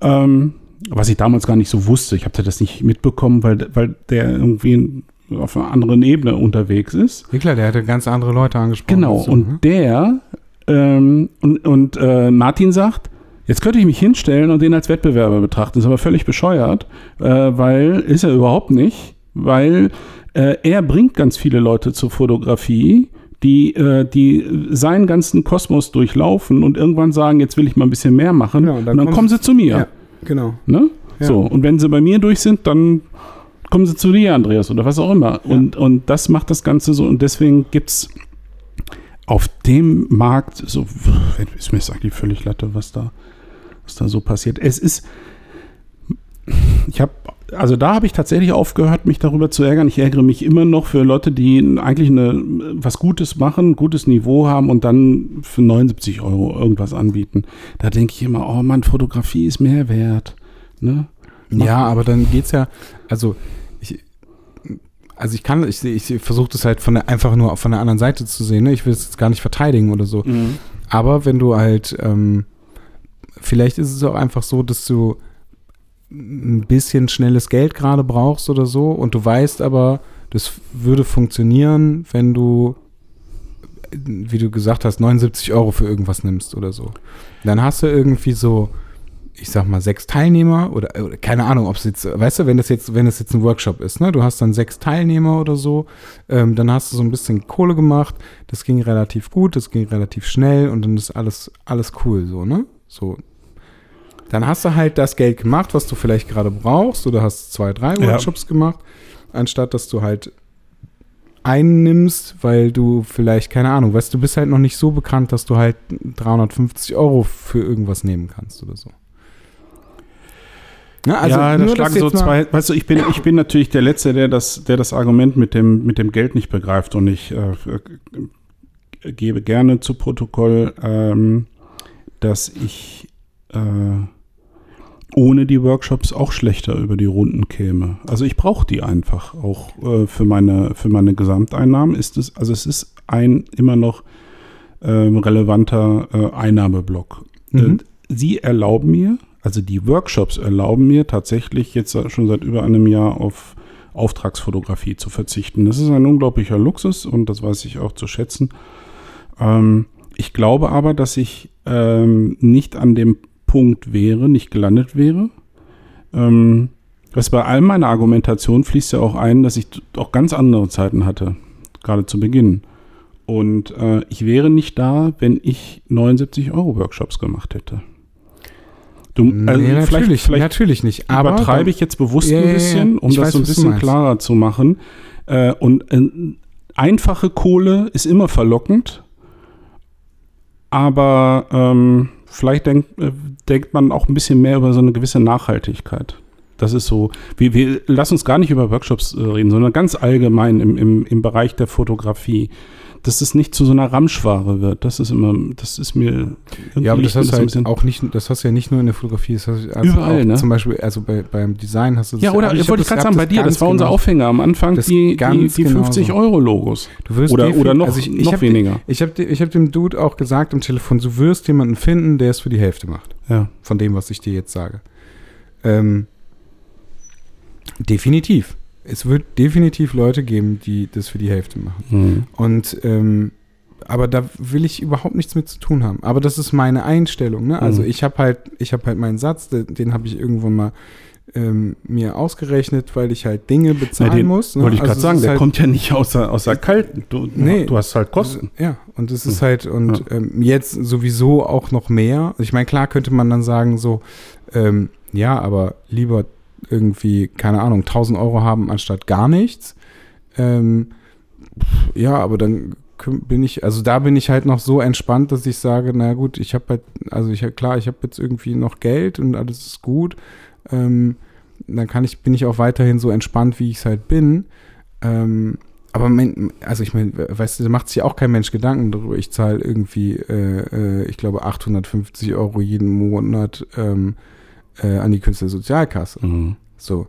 Ähm, was ich damals gar nicht so wusste. Ich habe das nicht mitbekommen, weil, weil der irgendwie auf einer anderen Ebene unterwegs ist. Ja klar, der hatte ganz andere Leute angesprochen. Genau, dazu, und ne? der ähm, und, und äh, Martin sagt, jetzt könnte ich mich hinstellen und den als Wettbewerber betrachten. Das ist aber völlig bescheuert, äh, weil ist er überhaupt nicht, weil äh, er bringt ganz viele Leute zur Fotografie, die, äh, die seinen ganzen Kosmos durchlaufen und irgendwann sagen, jetzt will ich mal ein bisschen mehr machen. Genau, und dann dann, kommen sie zu mir. Ja, genau. Ne? Ja. So, und wenn sie bei mir durch sind, dann kommen sie zu dir, Andreas, oder was auch immer. Und, und das macht das Ganze so. Und deswegen gibt es auf dem Markt, so ist mir eigentlich völlig Latte, was da, was da so passiert. Es ist, ich habe, also da habe ich tatsächlich aufgehört, mich darüber zu ärgern. Ich ärgere mich immer noch für Leute, die eigentlich eine, was Gutes machen, ein gutes Niveau haben und dann für 79 Euro irgendwas anbieten. Da denke ich immer, oh Mann, Fotografie ist mehr wert. Ne? Ja, aber dann geht's ja, also ich, also ich kann, ich, ich versuche das halt von der, einfach nur von der anderen Seite zu sehen. Ne? Ich will es jetzt gar nicht verteidigen oder so. Mhm. Aber wenn du halt, ähm, vielleicht ist es auch einfach so, dass du ein bisschen schnelles Geld gerade brauchst oder so und du weißt aber, das würde funktionieren, wenn du, wie du gesagt hast, 79 Euro für irgendwas nimmst oder so. Dann hast du irgendwie so, ich sag mal, sechs Teilnehmer oder, oder keine Ahnung, ob es jetzt, weißt du, wenn das jetzt, wenn das jetzt ein Workshop ist, ne, du hast dann sechs Teilnehmer oder so, ähm, dann hast du so ein bisschen Kohle gemacht, das ging relativ gut, das ging relativ schnell und dann ist alles, alles cool, so, ne? So. Dann hast du halt das Geld gemacht, was du vielleicht gerade brauchst, oder hast zwei, drei Ja. Workshops gemacht, anstatt dass du halt einnimmst, weil du vielleicht, keine Ahnung, weißt du, bist halt noch nicht so bekannt, dass du halt 350 Euro für irgendwas nehmen kannst oder so. Na, also ja, da schlagen so zwei. Weißt du, ich bin, ich bin natürlich der Letzte, der das, der das Argument mit dem, mit dem Geld nicht begreift. Und ich äh, gebe gerne zu Protokoll, ähm, dass ich äh, ohne die Workshops auch schlechter über die Runden käme. Also ich brauche die einfach. Auch äh, für, meine, für meine Gesamteinnahmen ist es, also es ist ein immer noch ähm, relevanter äh, Einnahmeblock. Mhm. Äh, Sie erlauben mir, also die Workshops erlauben mir tatsächlich jetzt schon seit über einem Jahr auf Auftragsfotografie zu verzichten. Das ist ein unglaublicher Luxus und das weiß ich auch zu schätzen. Ähm, ich glaube aber, dass ich ähm, nicht an dem Punkt wäre, nicht gelandet wäre. Ähm, was bei all meiner Argumentation fließt ja auch ein, dass ich auch ganz andere Zeiten hatte, gerade zu Beginn. Und äh, ich wäre nicht da, wenn ich 79 Euro Workshops gemacht hätte. Du, also nee, vielleicht, natürlich, vielleicht natürlich nicht. Aber übertreibe ich jetzt bewusst Ja, ein bisschen, um das weiß, so ein bisschen klarer zu machen. Äh, und äh, einfache Kohle ist immer verlockend, aber ähm, vielleicht denkt, äh, denkt man auch ein bisschen mehr über so eine gewisse Nachhaltigkeit. Das ist so, wir, wir lass uns gar nicht über Workshops äh, reden, sondern ganz allgemein im, im, im Bereich der Fotografie. Dass es nicht zu so einer Ramschware wird, das ist immer, das ist mir. Ja, aber das hast du halt auch nicht, das hast du ja nicht nur in der Fotografie, das hast du also Überall, auch ne? Zum Beispiel, also bei, beim Design hast du das Ja, oder wollte hab ich das- gerade sagen, bei dir, das war unser genau. Aufhänger am Anfang, die, die, die 50 genauso. Euro Logos. Du wirst Oder, oder noch, also ich, ich noch weniger. Ich habe ich hab dem Dude auch gesagt am Telefon, du wirst jemanden finden, der es für die Hälfte macht. Ja. Von dem, was ich dir jetzt sage. Ähm, definitiv. Es wird definitiv Leute geben, die das für die Hälfte machen. Mhm. Und ähm, aber da will ich überhaupt nichts mit zu tun haben. Aber das ist meine Einstellung. Ne? Also Mhm. ich habe halt, ich habe halt meinen Satz, den, den habe ich irgendwann mal ähm, mir ausgerechnet, weil ich halt Dinge bezahlen Ja, den muss. Ne? Wollte ich Also gerade sagen, der halt, kommt ja nicht außer, außer Kalten. Du, Nee. du hast halt Kosten. Ja, und es ist Hm. halt, und ähm, jetzt sowieso auch noch mehr. Ich meine, klar könnte man dann sagen, so, ähm, ja, aber lieber irgendwie, keine Ahnung, 1000 Euro haben anstatt gar nichts. Ähm, ja, aber dann bin ich, also da bin ich halt noch so entspannt, dass ich sage, na gut, ich habe halt, also ich klar, ich habe jetzt irgendwie noch Geld und alles ist gut. Ähm, dann kann ich, bin ich auch weiterhin so entspannt, wie ich es halt bin. Ähm, aber mein, also ich meine, weißt du, da macht sich auch kein Mensch Gedanken darüber. Ich zahle irgendwie, äh, äh, ich glaube, 850 Euro jeden Monat ähm, äh, an die Künstlersozialkasse. Mhm. So.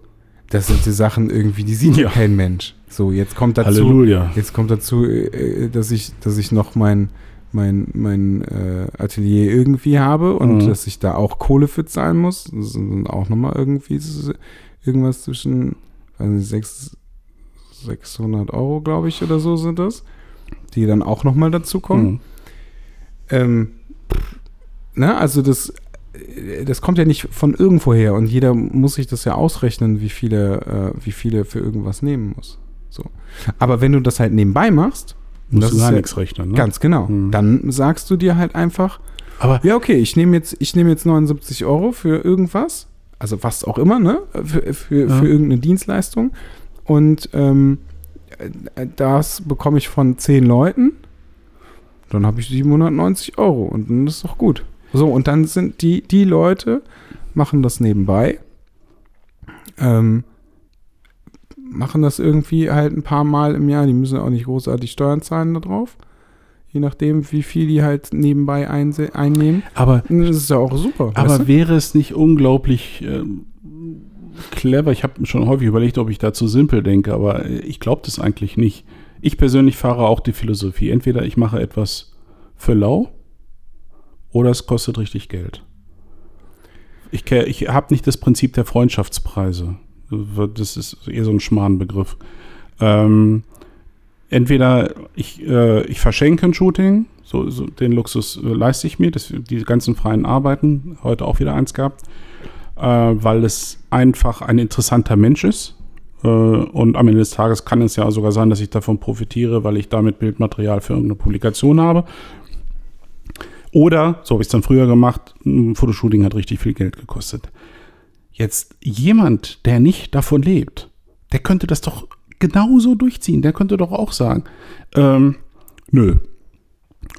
Das sind die Sachen irgendwie, die sieht ja kein Mensch. So, jetzt kommt dazu, Halleluja. jetzt kommt dazu, äh, dass ich, dass ich noch mein, mein, mein äh, Atelier irgendwie habe und Mhm. dass ich da auch Kohle für zahlen muss. Das sind auch nochmal irgendwie irgendwas zwischen weiß nicht, sechs- 600 Euro, glaube ich, oder so sind das, die dann auch nochmal dazu kommen. Mhm. Ähm, ne, also das, äh, das kommt ja nicht von irgendwoher und jeder muss sich das ja ausrechnen, wie viele, äh, wie viele für irgendwas nehmen muss. So. Aber wenn du das halt nebenbei machst, Musst du gar ja, nichts rechnen. Ne? ganz genau, Mhm. dann sagst du dir halt einfach, Aber ja, okay, ich nehme jetzt, ich nehme jetzt 79 Euro für irgendwas, also was auch immer, ne? Für, für, Ja. für irgendeine Dienstleistung. Und ähm, äh, das bekomme ich von 10 Leuten. Dann habe ich 790 Euro und dann ist doch gut. So, und dann sind die, die Leute, machen das nebenbei. Ähm, machen das irgendwie halt ein paar Mal im Jahr. Die müssen auch nicht großartig Steuern zahlen da drauf. Je nachdem, wie viel die halt nebenbei einnehmen. aber, Das ist ja auch super. aber weißt du? wäre es nicht unglaublich ähm, clever. Ich habe schon häufig überlegt, ob ich da zu simpel denke, aber ich glaube das eigentlich nicht. Ich persönlich fahre auch die Philosophie. Entweder ich mache etwas für lau oder es kostet richtig Geld. Ich, ich habe nicht das Prinzip der Freundschaftspreise. Das ist eher so ein Schmarrnbegriff. Ähm, entweder ich, äh, ich verschenke ein Shooting, so, so den Luxus äh, leiste ich mir, das, die ganzen freien Arbeiten, heute auch wieder eins gehabt, äh, weil es einfach ein interessanter Mensch ist. Äh, und am Ende des Tages kann es ja sogar sein, dass ich davon profitiere, weil ich damit Bildmaterial für irgendeine Publikation habe. Oder, so habe ich es dann früher gemacht, ein Fotoshooting hat richtig viel Geld gekostet. Jetzt jemand, der nicht davon lebt, der könnte das doch genauso durchziehen. Der könnte doch auch sagen, ähm, nö.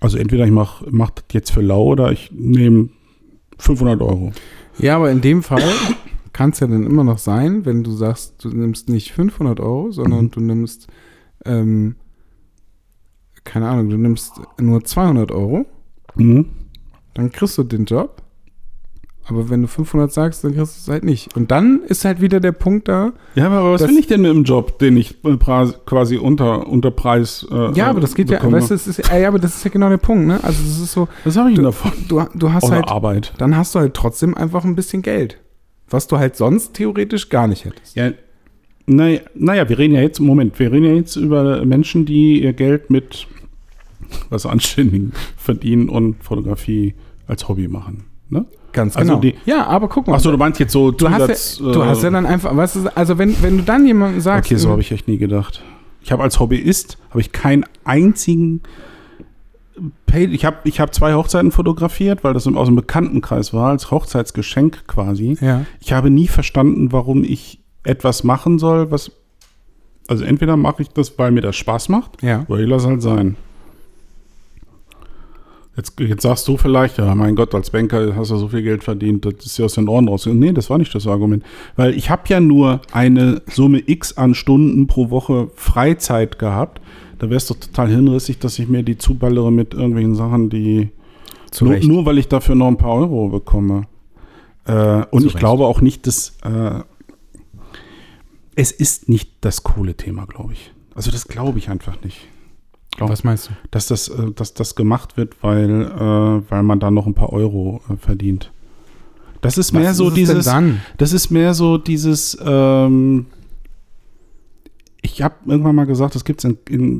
Also entweder ich mache mach das jetzt für lau oder ich nehme 500 Euro. Ja, aber in dem Fall kann es ja dann immer noch sein, wenn du sagst, du nimmst nicht 500 Euro, sondern mhm. du nimmst, ähm, keine Ahnung, du nimmst nur 200 Euro, mhm. dann kriegst du den Job aber wenn du 500 sagst, dann kriegst du es halt nicht. Und dann ist halt wieder der Punkt da. Ja, aber was will ich denn im Job, den ich quasi unter, unter Preis. Äh, ja, aber das geht bekomme. ja, weißt du, das ist, ja, aber das ist ja genau der Punkt, ne? Also, das ist so. Was habe ich denn davon? Du, du hast Oder halt. Arbeit. Dann hast du halt trotzdem einfach ein bisschen Geld. Was du halt sonst theoretisch gar nicht hättest. Ja, naja, naja, wir reden ja jetzt, Moment, wir reden ja jetzt über Menschen, die ihr Geld mit was Anständigen verdienen und Fotografie als Hobby machen. Ne? Ganz also genau. Die, ja, aber guck mal. Achso, du meinst jetzt so du Zusatz, hast ja, Du hast ja dann einfach, weißt du, also wenn, wenn du dann jemandem sagst. Okay, so habe ich echt nie gedacht. Ich habe als Hobbyist, habe ich keinen einzigen ich habe ich hab zwei Hochzeiten fotografiert, weil das aus dem Bekanntenkreis war, als Hochzeitsgeschenk quasi. Ja. Ich habe nie verstanden, warum ich etwas machen soll, was. Also entweder mache ich das, weil mir das Spaß macht, ja. oder ich lasse halt sein. Jetzt, jetzt sagst du vielleicht, ja, mein Gott, als Banker hast du so viel Geld verdient, das ist ja aus den Ohren raus. Nee, das war nicht das Argument. Weil ich habe ja nur eine Summe X an Stunden pro Woche Freizeit gehabt. Da wäre es doch total hinrissig, dass ich mir die zuballere mit irgendwelchen Sachen, die nur, nur, weil ich dafür noch ein paar Euro bekomme. Äh, und Zu ich Recht. glaube auch nicht, dass äh, es ist nicht das coole Thema, glaube ich. Also das glaube ich einfach nicht. Glaub, Was meinst du? Dass das, äh, dass das gemacht wird, weil, äh, weil man da noch ein paar Euro äh, verdient. Das ist Was mehr so ist dieses. Das ist mehr so dieses. Ähm, ich habe irgendwann mal gesagt, das gibt es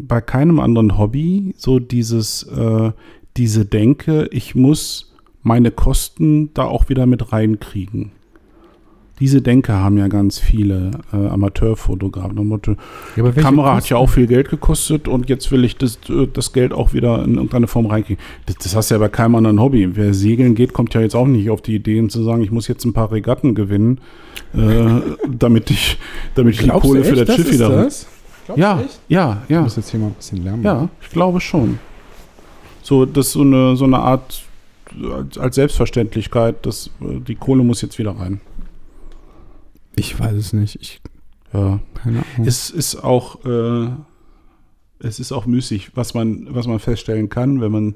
bei keinem anderen Hobby so dieses, äh, diese Denke, ich muss meine Kosten da auch wieder mit reinkriegen. Diese Denke haben ja ganz viele äh, Amateurfotografen. Ja, die Kamera hat ja auch viel Geld gekostet und jetzt will ich das, äh, das Geld auch wieder in irgendeine Form reinkriegen. Das, das hast du ja bei keinem anderen Hobby. Wer segeln geht, kommt ja jetzt auch nicht auf die Ideen zu sagen, ich muss jetzt ein paar Regatten gewinnen, äh, damit ich, damit ich die Kohle für das Schiff wieder. Das? Ja, ja, ja. Ich muss jetzt hier mal ein bisschen lernen. Ja, ich glaube schon. So, das ist so eine, so eine Art als Selbstverständlichkeit, dass äh, die Kohle muss jetzt wieder rein. Ich weiß es nicht. Ich, ja. Keine Ahnung. Es ist auch, äh, es ist auch müßig, was man, was man feststellen kann, wenn man,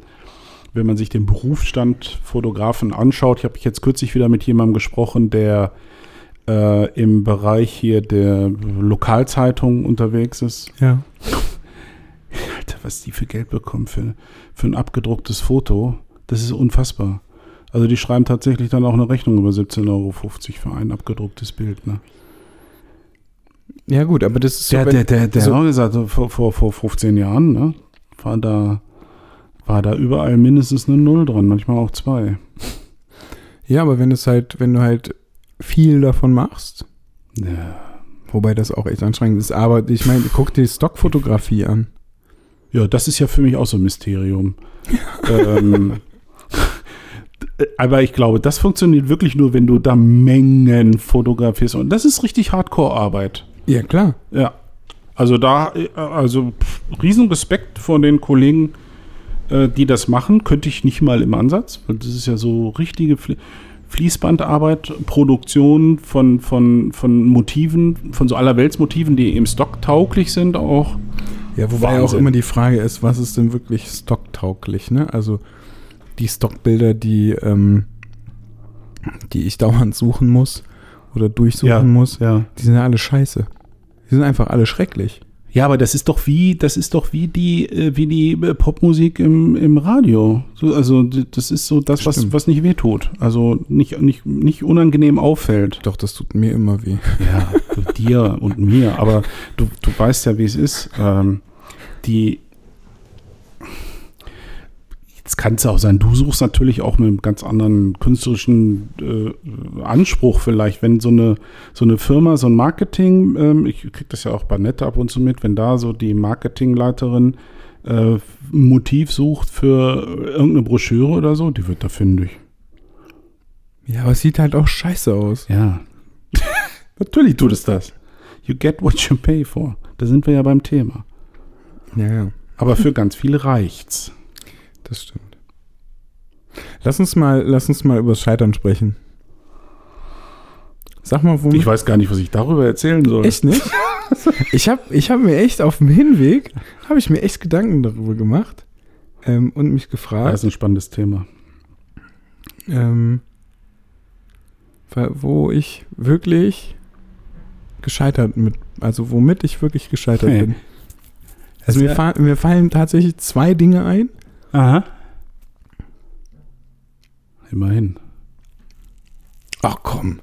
wenn man sich den Berufsstand Fotografen anschaut. Ich habe jetzt kürzlich wieder mit jemandem gesprochen, der äh, im Bereich hier der Lokalzeitung unterwegs ist. Ja. Alter, was die für Geld bekommen für, für ein abgedrucktes Foto, das ist unfassbar. Also die schreiben tatsächlich dann auch eine Rechnung über 17,50 Euro für ein abgedrucktes Bild. Ne? Ja gut, aber das ist der, so, der, der, der, so, gesagt, vor, vor, vor 15 Jahren, ne, war da, war da überall mindestens eine Null dran, manchmal auch zwei. Ja, aber wenn es halt, wenn du halt viel davon machst, ja. wobei das auch echt anstrengend ist, aber ich meine, guck dir die Stockfotografie an. Ja, das ist ja für mich auch so ein Mysterium. ähm, aber ich glaube, das funktioniert wirklich nur, wenn du da Mengen fotografierst. Und das ist richtig Hardcore-Arbeit. Ja, klar. Ja. Also da, also riesen Respekt vor den Kollegen, äh, die das machen. Könnte ich nicht mal im Ansatz, weil das ist ja so richtige Fließbandarbeit, Produktion von, von, von Motiven, von so allerweltsmotiven, die im Stock tauglich sind auch. Ja, wobei Wahnsinn. auch immer die Frage ist, was ist denn wirklich stocktauglich, ne? Also die Stockbilder, die, ähm, die ich dauernd suchen muss oder durchsuchen Ja, muss, ja. die sind ja alle scheiße. Die sind einfach alle schrecklich. Ja, aber das ist doch wie, das ist doch wie die, äh, wie die äh, Popmusik im, im Radio. So, also das ist so das, was, Stimmt. was nicht wehtut. Also nicht, nicht, nicht unangenehm auffällt. Doch, das tut mir immer weh. Ja, dir und mir. Aber du, du weißt ja, wie es ist. Ähm, die Jetzt kann es auch sein, du suchst natürlich auch mit einem ganz anderen künstlerischen äh, Anspruch vielleicht, wenn so eine, so eine Firma, so ein Marketing, ähm, ich kriege das ja auch bei Nette ab und zu mit, wenn da so die Marketingleiterin äh, ein Motiv sucht für irgendeine Broschüre oder so, die wird da fündig. Ja, aber es sieht halt auch scheiße aus. Ja. Natürlich tut es das. You get what you pay for. Da sind wir ja beim Thema. Ja, ja, Aber für ganz viele reicht's. Das stimmt. Lass uns mal, lass uns mal über das Scheitern sprechen. Sag mal, womit Ich weiß gar nicht, was ich darüber erzählen soll. Echt nicht? Ich habe ich hab mir echt auf dem Hinweg, habe ich mir echt Gedanken darüber gemacht ähm, und mich Das gefragt, ist ein spannendes Thema. ähm, wo ich wirklich gescheitert mit, also womit ich wirklich gescheitert Hey. bin. Also mir, fa mir fallen tatsächlich zwei Dinge ein. Aha. Immerhin. Ach komm,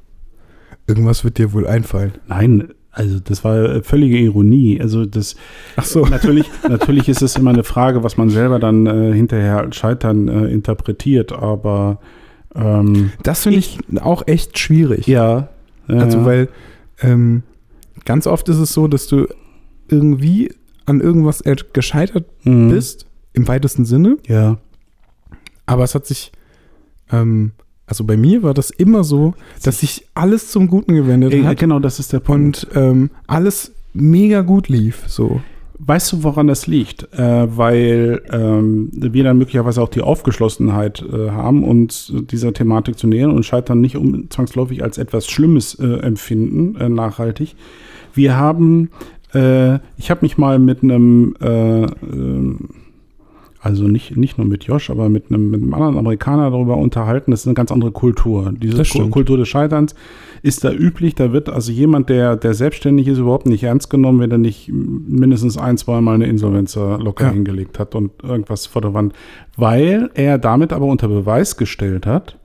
irgendwas wird dir wohl einfallen. Nein, also das war völlige Ironie. Also das Ach so. natürlich, natürlich ist es immer eine Frage, was man selber dann äh, hinterher als Scheitern äh, interpretiert, aber ähm, Das finde ich auch echt schwierig. ja. äh, Also, weil ähm, ganz oft ist es so, dass du irgendwie an irgendwas er- gescheitert mhm. bist, im weitesten Sinne, Ja. aber es hat sich, ähm, also bei mir war das immer so, dass sich alles zum Guten gewendet Äh, hat genau, das ist der Punkt. und ähm, alles mega gut lief. So. Weißt du, woran das liegt? Äh, weil ähm, wir dann möglicherweise auch die Aufgeschlossenheit äh, haben, uns dieser Thematik zu nähern und Scheitern nicht um, zwangsläufig als etwas Schlimmes äh, empfinden, äh, nachhaltig. Wir haben, äh, ich habe mich mal mit einem, äh, ähm, also nicht, nicht nur mit Josh, aber mit einem, mit einem anderen Amerikaner darüber unterhalten. Das ist eine ganz andere Kultur. Diese. Kultur des Scheiterns ist da üblich. Da wird also jemand, der, der selbstständig ist, überhaupt nicht ernst genommen, wenn er nicht mindestens ein, zwei Mal eine Insolvenz locker Ja. hingelegt hat und irgendwas vor der Wand. Weil er damit aber unter Beweis gestellt hat,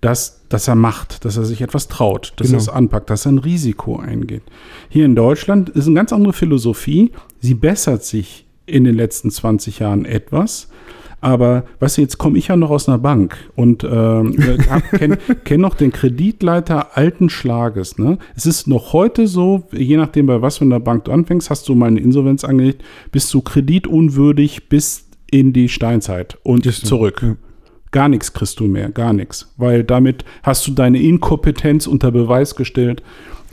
dass, dass er macht, dass er sich etwas traut, dass Genau. er es anpackt, dass er ein Risiko eingeht. Hier in Deutschland ist eine ganz andere Philosophie. Sie bessert sich in den letzten 20 Jahren etwas. Aber weißt du, jetzt komme ich ja noch aus einer Bank und ähm, kenne kenn noch den Kreditleiter alten Schlages. Ne? Es ist noch heute so, je nachdem bei was für einer Bank du anfängst, hast du mal eine Insolvenz angelegt, bist du kreditunwürdig bis in die Steinzeit und stimmt. zurück. Ja. Gar nichts kriegst du mehr, gar nichts. Weil damit hast du deine Inkompetenz unter Beweis gestellt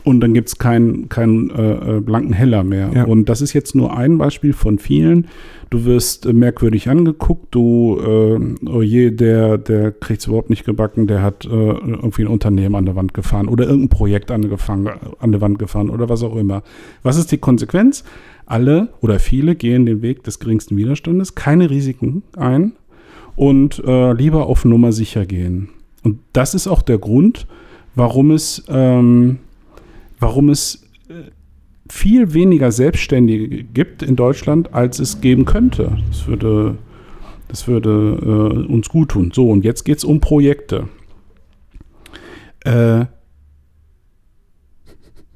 und dann gibt es keinen keinen äh, äh, blanken Heller mehr. Ja. Und das ist jetzt nur ein Beispiel von vielen. Du wirst äh, merkwürdig angeguckt, du, äh, oh je, der, der kriegt es überhaupt nicht gebacken, der hat äh, irgendwie ein Unternehmen an der Wand gefahren oder irgendein Projekt angefangen, an der Wand gefahren oder was auch immer. Was ist die Konsequenz? Alle oder viele gehen den Weg des geringsten Widerstandes, keine Risiken ein und äh, lieber auf Nummer sicher gehen. Und das ist auch der Grund, warum es, ähm, warum es äh, viel weniger Selbstständige gibt in Deutschland, als es geben könnte. Das würde, das würde äh, uns gut tun. So, und jetzt geht es um Projekte. Äh,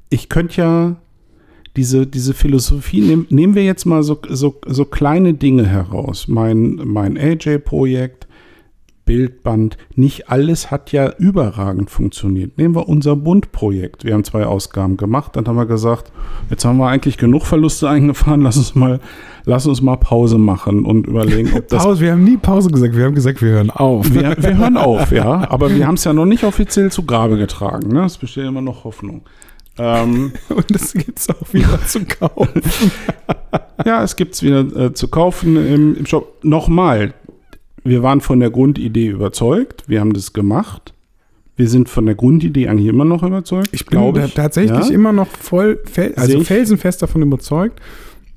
ich könnte ja diese, diese Philosophie, nehm, nehmen wir jetzt mal so, so, so kleine Dinge heraus. Mein, mein AJ-Projekt, Bildband, nicht alles hat ja überragend funktioniert. Nehmen wir unser Bund-Projekt. Wir haben zwei Ausgaben gemacht, dann haben wir gesagt, jetzt haben wir eigentlich genug Verluste eingefahren, lass uns mal, lass uns mal Pause machen und überlegen, ob das Pause, wir haben nie Pause gesagt, wir haben gesagt, wir hören auf. wir, wir hören auf, ja. Aber wir haben es ja noch nicht offiziell zu Grabe getragen. Ne? Es besteht immer noch Hoffnung. Ähm, Und das gibt's auch wieder zu kaufen. ja, es gibt es wieder äh, zu kaufen im, im Shop. Nochmal, wir waren von der Grundidee überzeugt. Wir haben das gemacht. Wir sind von der Grundidee eigentlich immer noch überzeugt. Ich glaube tatsächlich ja. immer noch voll, fel also felsenfest davon überzeugt.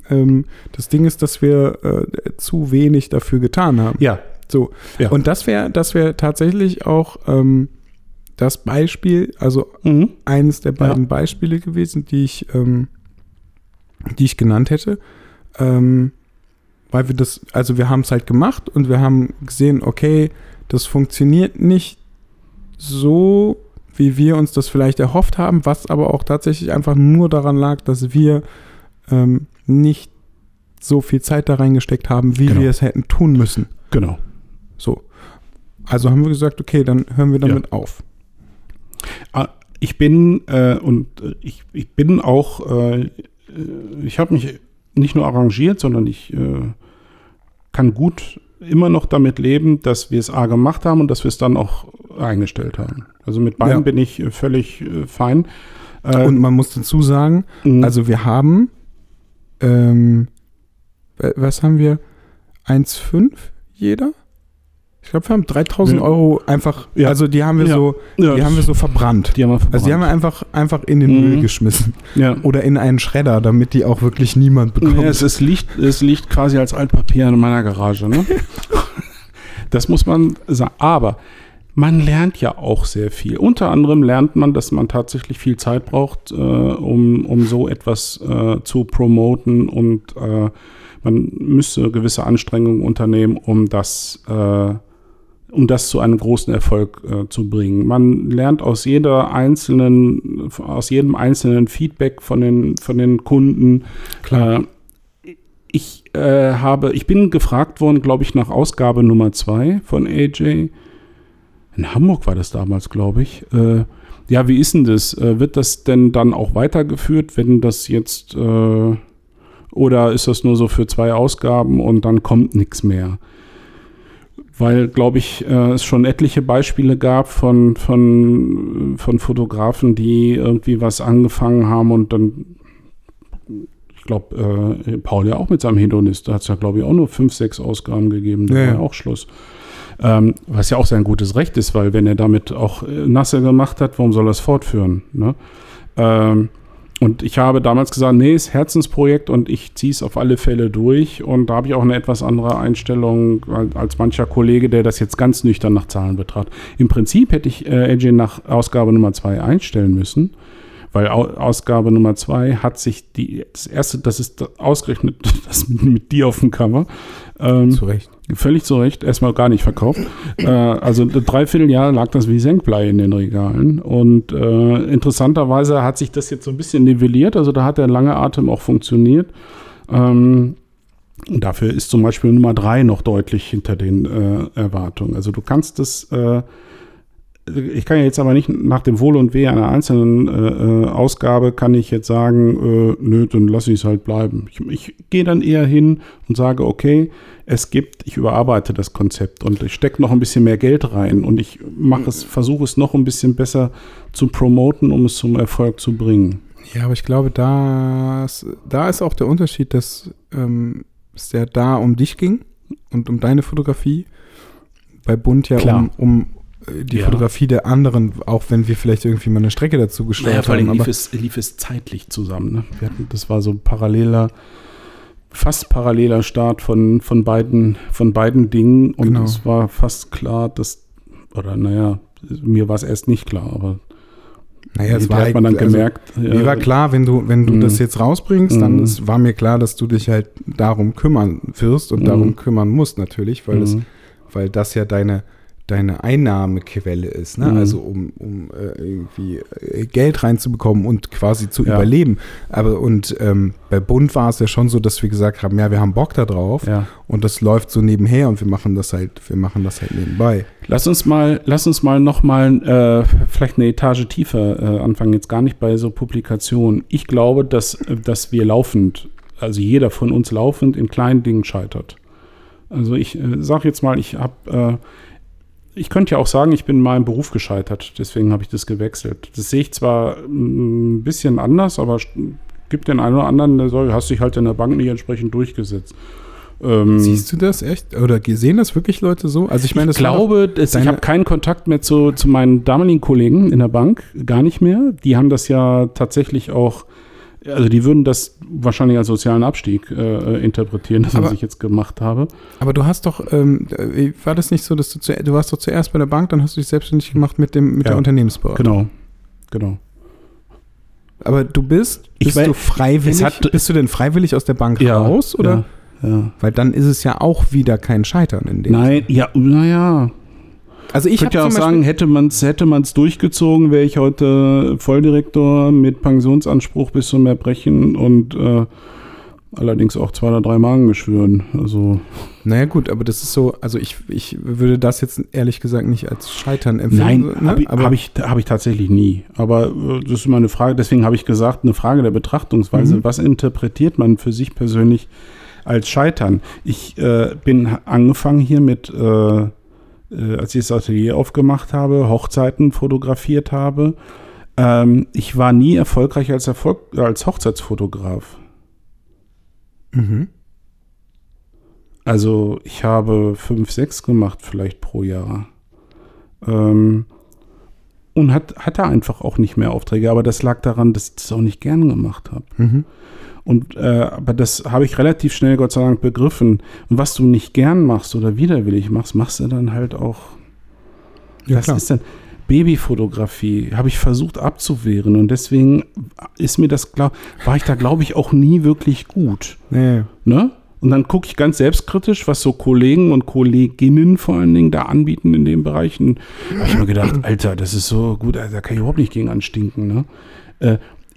Ähm, das Ding ist, dass wir äh, zu wenig dafür getan haben. Ja, So. Ja. Und das wäre das wäre tatsächlich auch ähm, das Beispiel, also Mhm. eines der beiden Ja. Beispiele gewesen, die ich, ähm, die ich genannt hätte. Ähm, weil wir das, also wir haben es halt gemacht und wir haben gesehen, okay, das funktioniert nicht so, wie wir uns das vielleicht erhofft haben, was aber auch tatsächlich einfach nur daran lag, dass wir ähm, nicht so viel Zeit da reingesteckt haben, wie Genau. wir es hätten tun müssen. Genau. So. Also haben wir gesagt, okay, dann hören wir damit auf. Ah, Ich bin äh, und äh, ich, ich bin auch, äh, äh, ich habe mich nicht nur arrangiert, sondern ich äh, kann gut immer noch damit leben, dass wir es A gemacht haben und dass wir es dann auch eingestellt haben. Also mit beiden Ja. bin ich äh, völlig äh, fein. Äh, Und man muss dazu sagen, mh, Also wir haben, ähm, wa- was haben wir? 1,5 jeder? Ich glaube, wir haben 3000 Ja. Euro einfach, Ja. also die haben wir Ja. so, ja, die haben wir so verbrannt. die haben wir Also die haben wir einfach, einfach in den Mhm. Müll geschmissen. ja. Oder in einen Schredder, damit die auch wirklich niemand bekommt. Es, es, liegt, es liegt quasi als Altpapier in meiner Garage. Ne? das muss man sagen. Aber man lernt ja auch sehr viel. Unter anderem lernt man, dass man tatsächlich viel Zeit braucht, äh, um, um so etwas äh, zu promoten und äh, man müsste gewisse Anstrengungen unternehmen, um das, äh, um das zu einem großen Erfolg äh, zu bringen. Man lernt aus jeder einzelnen, aus jedem einzelnen Feedback von den, von den Kunden. Klar. Äh, ich äh, habe, ich bin gefragt worden, glaube ich, nach Ausgabe Nummer zwei von AJ. In Hamburg war das damals, glaube ich. Äh, ja, wie ist denn das? Äh, wird das denn dann auch weitergeführt, wenn das jetzt äh, oder ist das nur so für zwei Ausgaben und dann kommt nichts mehr? Weil, glaube ich, äh, es schon etliche Beispiele gab von, von, von Fotografen, die irgendwie was angefangen haben und dann, ich glaube, äh, Paul ja auch mit seinem Hedonist, da hat es ja, glaube ich, auch nur fünf, sechs Ausgaben gegeben, da Ja, war ja. auch Schluss. Ähm, was ja auch sein gutes Recht ist, weil wenn er damit auch äh, Nasse gemacht hat, warum soll er es fortführen? Ne? Ähm, und ich habe damals gesagt, nee, ist Herzensprojekt und ich ziehe es auf alle Fälle durch. Und da habe ich auch eine etwas andere Einstellung als, mancher Kollege, der das jetzt ganz nüchtern nach Zahlen betrachtet. Im Prinzip hätte ich äh, AJ nach Ausgabe Nummer zwei einstellen müssen, weil Au Ausgabe Nummer zwei hat sich die, das erste, das ist ausgerechnet das mit, mit dir auf dem Cover. Ähm, Zu Recht. Völlig zu Recht, erstmal gar nicht verkauft. äh, also ein Dreivierteljahr lag das wie Senkblei in den Regalen. Und äh, interessanterweise hat sich das jetzt so ein bisschen nivelliert. Also da hat der lange Atem auch funktioniert. Ähm, dafür ist zum Beispiel Nummer drei noch deutlich hinter den äh, Erwartungen. Also du kannst das, äh, ich kann ja jetzt aber nicht nach dem Wohl und Weh einer einzelnen äh, äh, Ausgabe kann ich jetzt sagen, äh, nö, dann lasse ich es halt bleiben. Ich, ich gehe dann eher hin und sage, okay, es gibt, ich überarbeite das Konzept und ich stecke noch ein bisschen mehr Geld rein und ich mache es, versuche es noch ein bisschen besser zu promoten, um es zum Erfolg zu bringen. Ja, aber ich glaube, da ist, da ist auch der Unterschied, dass ähm, es ja da um dich ging und um deine Fotografie. Bei Bund ja um, um die Ja. Fotografie der anderen, auch wenn wir vielleicht irgendwie mal eine Strecke dazu gesteuert haben. Aber, es, lief es zeitlich zusammen. Ne? Hatten, das war so ein paralleler, fast paralleler Start von, von, beiden, von beiden Dingen und Genau. es war fast klar, dass, oder naja, mir war es erst nicht klar, aber naja, es war hat man dann also, gemerkt. Mir war klar, wenn du, wenn du Mhm. das jetzt rausbringst, dann Mhm. ist, war mir klar, dass du dich halt darum kümmern wirst und Mhm. darum kümmern musst natürlich, weil, es, Mhm. weil das ja deine, deine Einnahmequelle ist, ne? Mhm. Also um, um äh, irgendwie äh, Geld reinzubekommen und quasi zu Ja. überleben. Aber und ähm, bei Bund war es ja schon so, dass wir gesagt haben, ja, wir haben Bock da drauf ja. und das läuft so nebenher und wir machen das halt, wir machen das halt nebenbei. Lass uns mal, lass uns mal noch mal äh, vielleicht eine Etage tiefer äh, anfangen. Jetzt gar nicht bei so Publikationen. Ich glaube, dass, dass wir laufend, also jeder von uns laufend in kleinen Dingen scheitert. Also ich äh, sage jetzt mal, ich habe, äh, ich könnte ja auch sagen, ich bin in meinem Beruf gescheitert. Deswegen habe ich das gewechselt. Das sehe ich zwar ein bisschen anders, aber gibt den einen oder anderen, der sagt, hast dich halt in der Bank nicht entsprechend durchgesetzt. Ähm, Siehst du das echt? Oder sehen das wirklich Leute so? Also ich meine, ich glaube, dass ich habe keinen Kontakt mehr zu, zu meinen damaligen Kollegen in der Bank, gar nicht mehr. Die haben das ja tatsächlich auch Also die würden das wahrscheinlich als sozialen Abstieg äh, interpretieren, das Aber- was ich jetzt gemacht habe. Aber du hast doch, ähm, äh, war das nicht so, dass du, zu, du warst doch zuerst bei der Bank, dann hast du dich selbstständig gemacht mit, dem, mit Ja. der Unternehmensberatung. Genau. Genau. Aber du bist, Ich bist wei- du freiwillig, hat- bist du denn freiwillig aus der Bank raus? Oder? Ja. ja. Weil dann ist es ja auch wieder kein Scheitern in dem. Nein, ja, naja. Also ich könnte ja auch sagen, hätte man es hätte man's durchgezogen, wäre ich heute Volldirektor mit Pensionsanspruch bis zum Erbrechen und äh, allerdings auch zwei oder drei Magengeschwüren. Also Naja gut, aber das ist so, also ich, ich würde das jetzt ehrlich gesagt nicht als Scheitern empfinden. nein, ne? habe ich, aber hab ich, hab ich tatsächlich nie. Aber äh, das ist immer eine Frage, deswegen habe ich gesagt, eine Frage der Betrachtungsweise. Mhm. Was interpretiert man für sich persönlich als Scheitern? Ich äh, bin angefangen hier mit, äh, äh, als ich das Atelier aufgemacht habe, Hochzeiten fotografiert habe. Ähm, ich war nie erfolgreich als, Erfolg, als Hochzeitsfotograf. Mhm. Also ich habe fünf, sechs gemacht vielleicht pro Jahr. Ähm, und hat, hatte einfach auch nicht mehr Aufträge, aber das lag daran, dass ich das auch nicht gern gemacht habe. Mhm. Und äh, aber das habe ich relativ schnell Gott sei Dank begriffen. Und was du nicht gern machst oder widerwillig machst, machst du dann halt auch. Ja, das klar. ist dann Babyfotografie, habe ich versucht abzuwehren und deswegen ist mir das glaub, war ich da glaube ich auch nie wirklich gut. Nee. Ne? Und dann gucke ich ganz selbstkritisch, was so Kollegen und Kolleginnen vor allen Dingen da anbieten in den Bereichen. Da habe ich mir gedacht, Alter, das ist so gut, da kann ich überhaupt nicht gegen anstinken. Ne?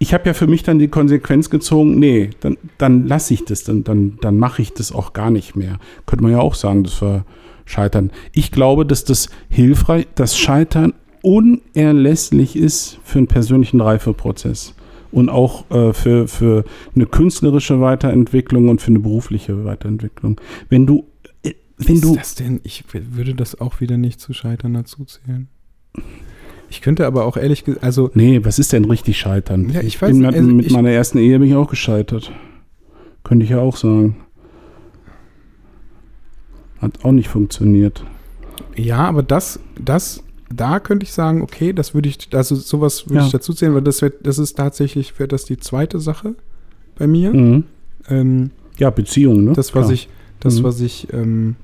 Ich habe ja für mich dann die Konsequenz gezogen, nee, dann, dann lasse ich das, dann, dann, dann mache ich das auch gar nicht mehr. Könnte man ja auch sagen, das war Scheitern. Ich glaube, dass das hilfreich, das Scheitern unerlässlich ist für einen persönlichen Reifeprozess und auch äh, für, für eine künstlerische Weiterentwicklung und für eine berufliche Weiterentwicklung. Wenn du, äh, wenn Ist du, das denn? Ich würde das auch wieder nicht zu Scheitern dazu zählen. Ich könnte aber auch ehrlich gesagt, also nee, was ist denn richtig Scheitern? Ja, ich weiß, mit, also mit ich- meiner ersten Ehe bin ich auch gescheitert. Könnte ich ja auch sagen. Hat auch nicht funktioniert. ja, aber das, das, da könnte ich sagen, okay, das würde ich, also sowas würde Ja. ich dazu zählen, weil das wird, das ist tatsächlich, wäre das die zweite Sache bei mir. Mhm. Ähm, Ja, Beziehung, ne? das, was Klar. ich, das, Mhm. was ich, ähm,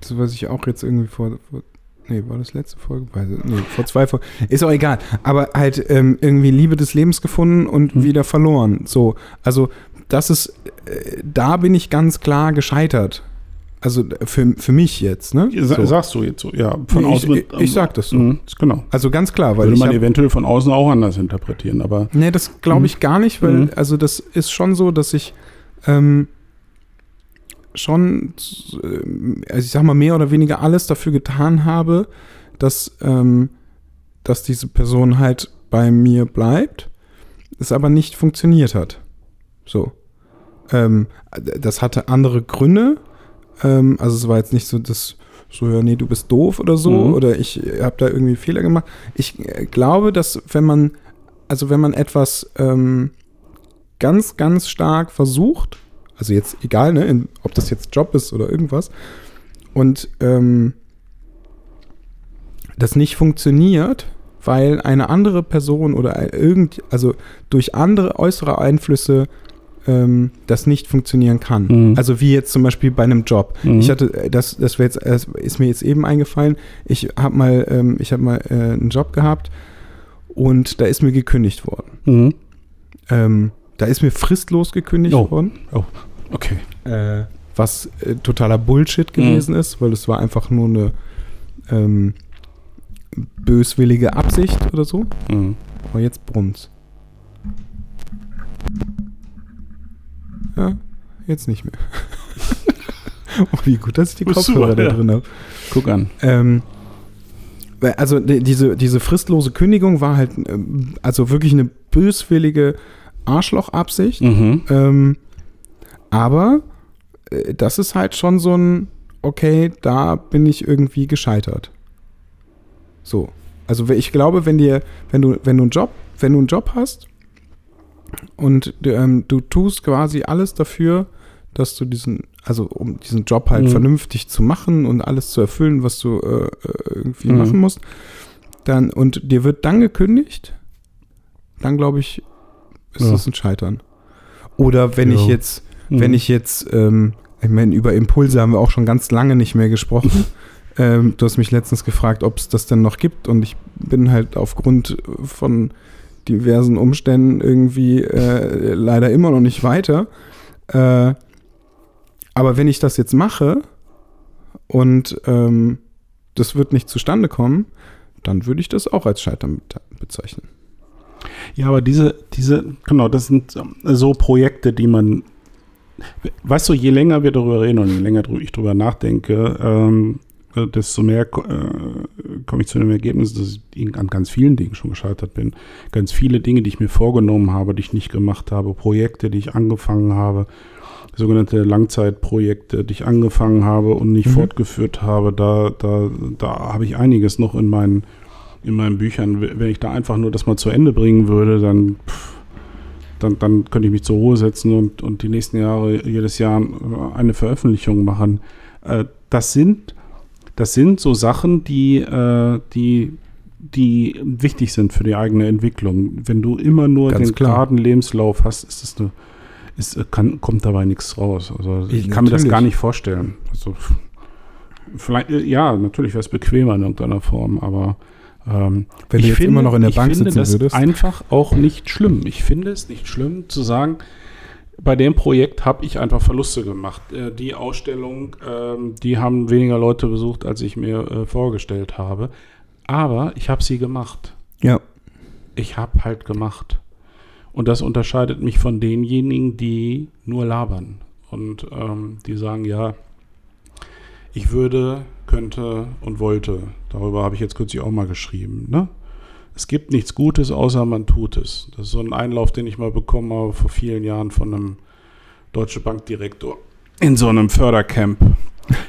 das, was ich auch jetzt irgendwie vor, vor nee, war das letzte Folge? Weiß ich- Nee, vor zwei Folgen. Ist auch egal. Aber halt ähm, irgendwie Liebe des Lebens gefunden und Mhm. wieder verloren. So, also das ist, äh, da bin ich ganz klar gescheitert. Also für, für mich jetzt, ne? So. Sagst du jetzt so, ja. Von Nee, außen. ich, ich, ich sag das so. Mhm, genau. Also ganz klar, weil Würde man eventuell von außen auch anders interpretieren, aber Nee, das glaube ich gar nicht, weil, Mhm. also das ist schon so, dass ich ähm, schon, äh, also ich sag mal, mehr oder weniger alles dafür getan habe, dass, ähm, dass diese Person halt bei mir bleibt, es aber nicht funktioniert hat. So. Ähm, das hatte andere Gründe. Ähm, also es war jetzt nicht so, dass so, ja, nee, du bist doof oder so, Mhm. oder ich habe da irgendwie Fehler gemacht. Ich äh, glaube, dass wenn man, also wenn man etwas ähm, ganz, ganz stark versucht, also jetzt egal, ne, in, ob das jetzt Job ist oder irgendwas, und ähm, das nicht funktioniert, weil eine andere Person oder irgend, also durch andere äußere Einflüsse ähm, das nicht funktionieren kann. Mhm. Also wie jetzt zum Beispiel bei einem Job. Mhm. Ich hatte, äh, das, das, jetzt, das ist mir jetzt eben eingefallen. Ich habe mal, ähm, ich habe mal äh, einen Job gehabt und da ist mir gekündigt worden. Mhm. Ähm, da ist mir fristlos gekündigt Oh. worden, okay. äh, was äh, totaler Bullshit gewesen ist, weil es war einfach nur eine ähm, böswillige Absicht oder so. Mhm. Aber jetzt brummt's. Ja, jetzt nicht mehr. oh, wie gut, dass ich die Oh, Kopfhörer super, da ja. drin habe. Guck an. Ähm, also die, diese, diese fristlose Kündigung war halt ähm, also wirklich eine böswillige Arschlochabsicht. Mhm. Ähm, aber äh, das ist halt schon so ein, okay, da bin ich irgendwie gescheitert. So. Also ich glaube, wenn dir, wenn du, wenn du einen Job, wenn du einen Job hast und ähm, du tust quasi alles dafür, dass du diesen, also um diesen Job halt Mhm. vernünftig zu machen und alles zu erfüllen, was du äh, äh, irgendwie Mhm. machen musst, dann und dir wird dann gekündigt, dann glaube ich, ist Ja. das ein Scheitern. Oder wenn ich Ja. Jetzt, wenn Mhm. ich jetzt, ähm, ich meine, über Impulse haben wir auch schon ganz lange nicht mehr gesprochen. ähm, du hast mich letztens gefragt, ob es das denn noch gibt und ich bin halt aufgrund von diversen Umständen irgendwie äh, leider immer noch nicht weiter. Äh, aber wenn ich das jetzt mache und ähm, das wird nicht zustande kommen, dann würde ich das auch als Scheitern be- bezeichnen. Ja, aber diese, diese, genau, das sind so Projekte, die man, weißt du, je länger wir darüber reden und je länger ich darüber nachdenke, ähm, äh, desto mehr äh, komme ich zu dem Ergebnis, dass ich an ganz vielen Dingen schon gescheitert bin. Ganz viele Dinge, die ich mir vorgenommen habe, die ich nicht gemacht habe, Projekte, die ich angefangen habe, sogenannte Langzeitprojekte, die ich angefangen habe und nicht Mhm. fortgeführt habe, da, da, da habe ich einiges noch in meinen in meinen Büchern. Wenn ich da einfach nur das mal zu Ende bringen würde, dann, pff, dann, dann könnte ich mich zur Ruhe setzen und, und die nächsten Jahre jedes Jahr eine Veröffentlichung machen. Äh, Das sind, das sind so Sachen, die, äh, die, die wichtig sind für die eigene Entwicklung. Wenn du immer nur Ganz den klar. geraden Lebenslauf hast, ist es eine, ist, kann, kommt dabei nichts raus. Also ich Ich- kann mir das natürlich. gar nicht vorstellen. Also, vielleicht, äh, ja, natürlich wäre es bequemer in irgendeiner Form, aber ähm, Wenn du ich jetzt finde, immer noch in der ich Bank finde sitzen das würdest. einfach auch nicht schlimm. Ich finde es nicht schlimm zu sagen, bei dem Projekt habe ich einfach Verluste gemacht. Äh, die Ausstellung, ähm, die haben weniger Leute besucht, als ich mir äh, vorgestellt habe. Aber ich habe sie gemacht. Ja. Ich habe halt gemacht. Und das unterscheidet mich von denjenigen, die nur labern und ähm, die sagen, ja, ich würde, könnte und wollte. Darüber habe ich jetzt kürzlich auch mal geschrieben. Ne? Es gibt nichts Gutes, außer man tut es. Das ist so ein Einlauf, den ich mal bekommen habe vor vielen Jahren von einem Deutsche Bankdirektor in so einem Fördercamp.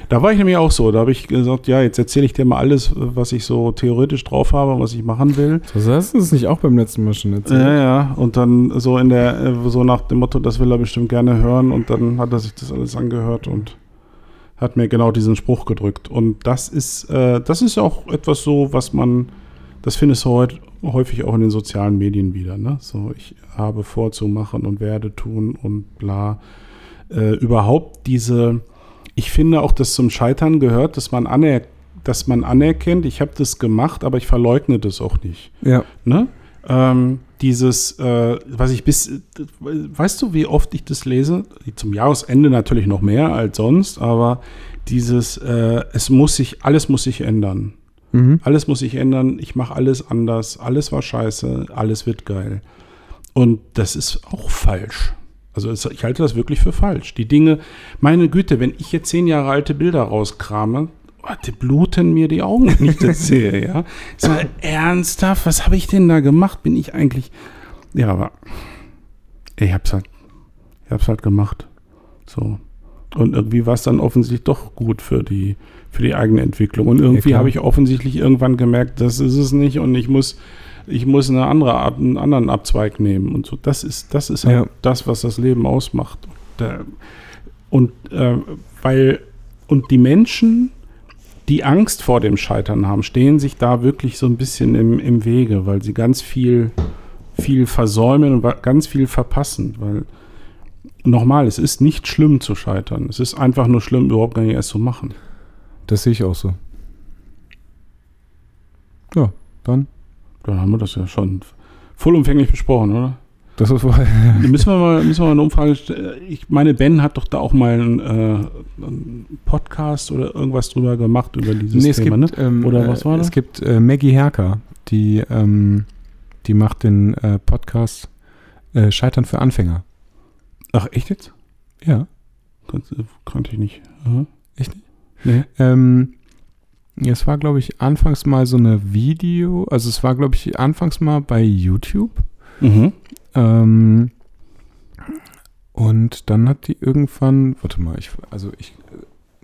Da war ich nämlich auch so. Da habe ich gesagt, ja, jetzt erzähle ich dir mal alles, was ich so theoretisch drauf habe und was ich machen will. So hast du es nicht auch beim letzten Mal schon erzählt. Ja, ja. Und dann so in der, so nach dem Motto, das will er bestimmt gerne hören. Und dann hat er sich das alles angehört und hat mir genau diesen Spruch gedrückt. Und das ist, äh, das ist auch etwas so, was man, das findest du heute häufig auch in den sozialen Medien wieder. Ne? So, ich habe vorzumachen und werde tun und bla. Äh, überhaupt diese, ich finde auch, dass zum Scheitern gehört, dass man, aner dass man anerkennt, ich habe das gemacht, aber ich verleugne das auch nicht Ja. ne? Ähm, dieses, äh, was ich bis, äh, weißt du, wie oft ich das lese? Zum Jahresende natürlich noch mehr als sonst, aber dieses, äh, es muss sich, alles muss sich ändern. Mhm. Alles muss sich ändern, ich mache alles anders, alles war scheiße, alles wird geil. Und das ist auch falsch. Also es, ich halte das wirklich für falsch. Die Dinge, meine Güte, wenn ich jetzt zehn Jahre alte Bilder rauskrame, die bluten mir die Augen, wenn ich das sehe, ja. Ich sage, ernsthaft, was habe ich denn da gemacht? Bin ich eigentlich. Ja, aber ich hab's halt, ich hab's halt gemacht. So. Und irgendwie war es dann offensichtlich doch gut für die, für die eigene Entwicklung. Und irgendwie klar. habe ich offensichtlich irgendwann gemerkt, das ist es nicht und ich muss, ich muss eine andere Art, einen anderen Abzweig nehmen. Und so, das ist, das ist halt Ja. das, was das Leben ausmacht. Und, äh, und äh, weil, und die Menschen, die Angst vor dem Scheitern haben, stehen sich da wirklich so ein bisschen im, im Wege, weil sie ganz viel, viel versäumen und ganz viel verpassen. Weil nochmal, es ist nicht schlimm zu scheitern. Es ist einfach nur schlimm, überhaupt gar nicht erst zu machen. Das sehe ich auch so. Ja, dann. Dann haben wir das ja schon vollumfänglich besprochen, oder? Das ist müssen wir mal, müssen wir mal eine Umfrage stellen. Ich meine, Ben hat doch da auch mal einen, äh, einen Podcast oder irgendwas drüber gemacht über dieses nee, es Thema, gibt, ne? ähm, Oder was war äh, das? Es gibt äh, Maggie Herker, die, ähm, die macht den äh, Podcast äh, Scheitern für Anfänger. Ach, echt jetzt? Ja, Kannte ich nicht. Aha. Echt nicht? Nee. Ähm, es war, glaube ich, anfangs mal so eine Video, also es war, glaube ich, anfangs mal bei YouTube. Mhm. Ähm, und dann hat die irgendwann, warte mal, ich, also ich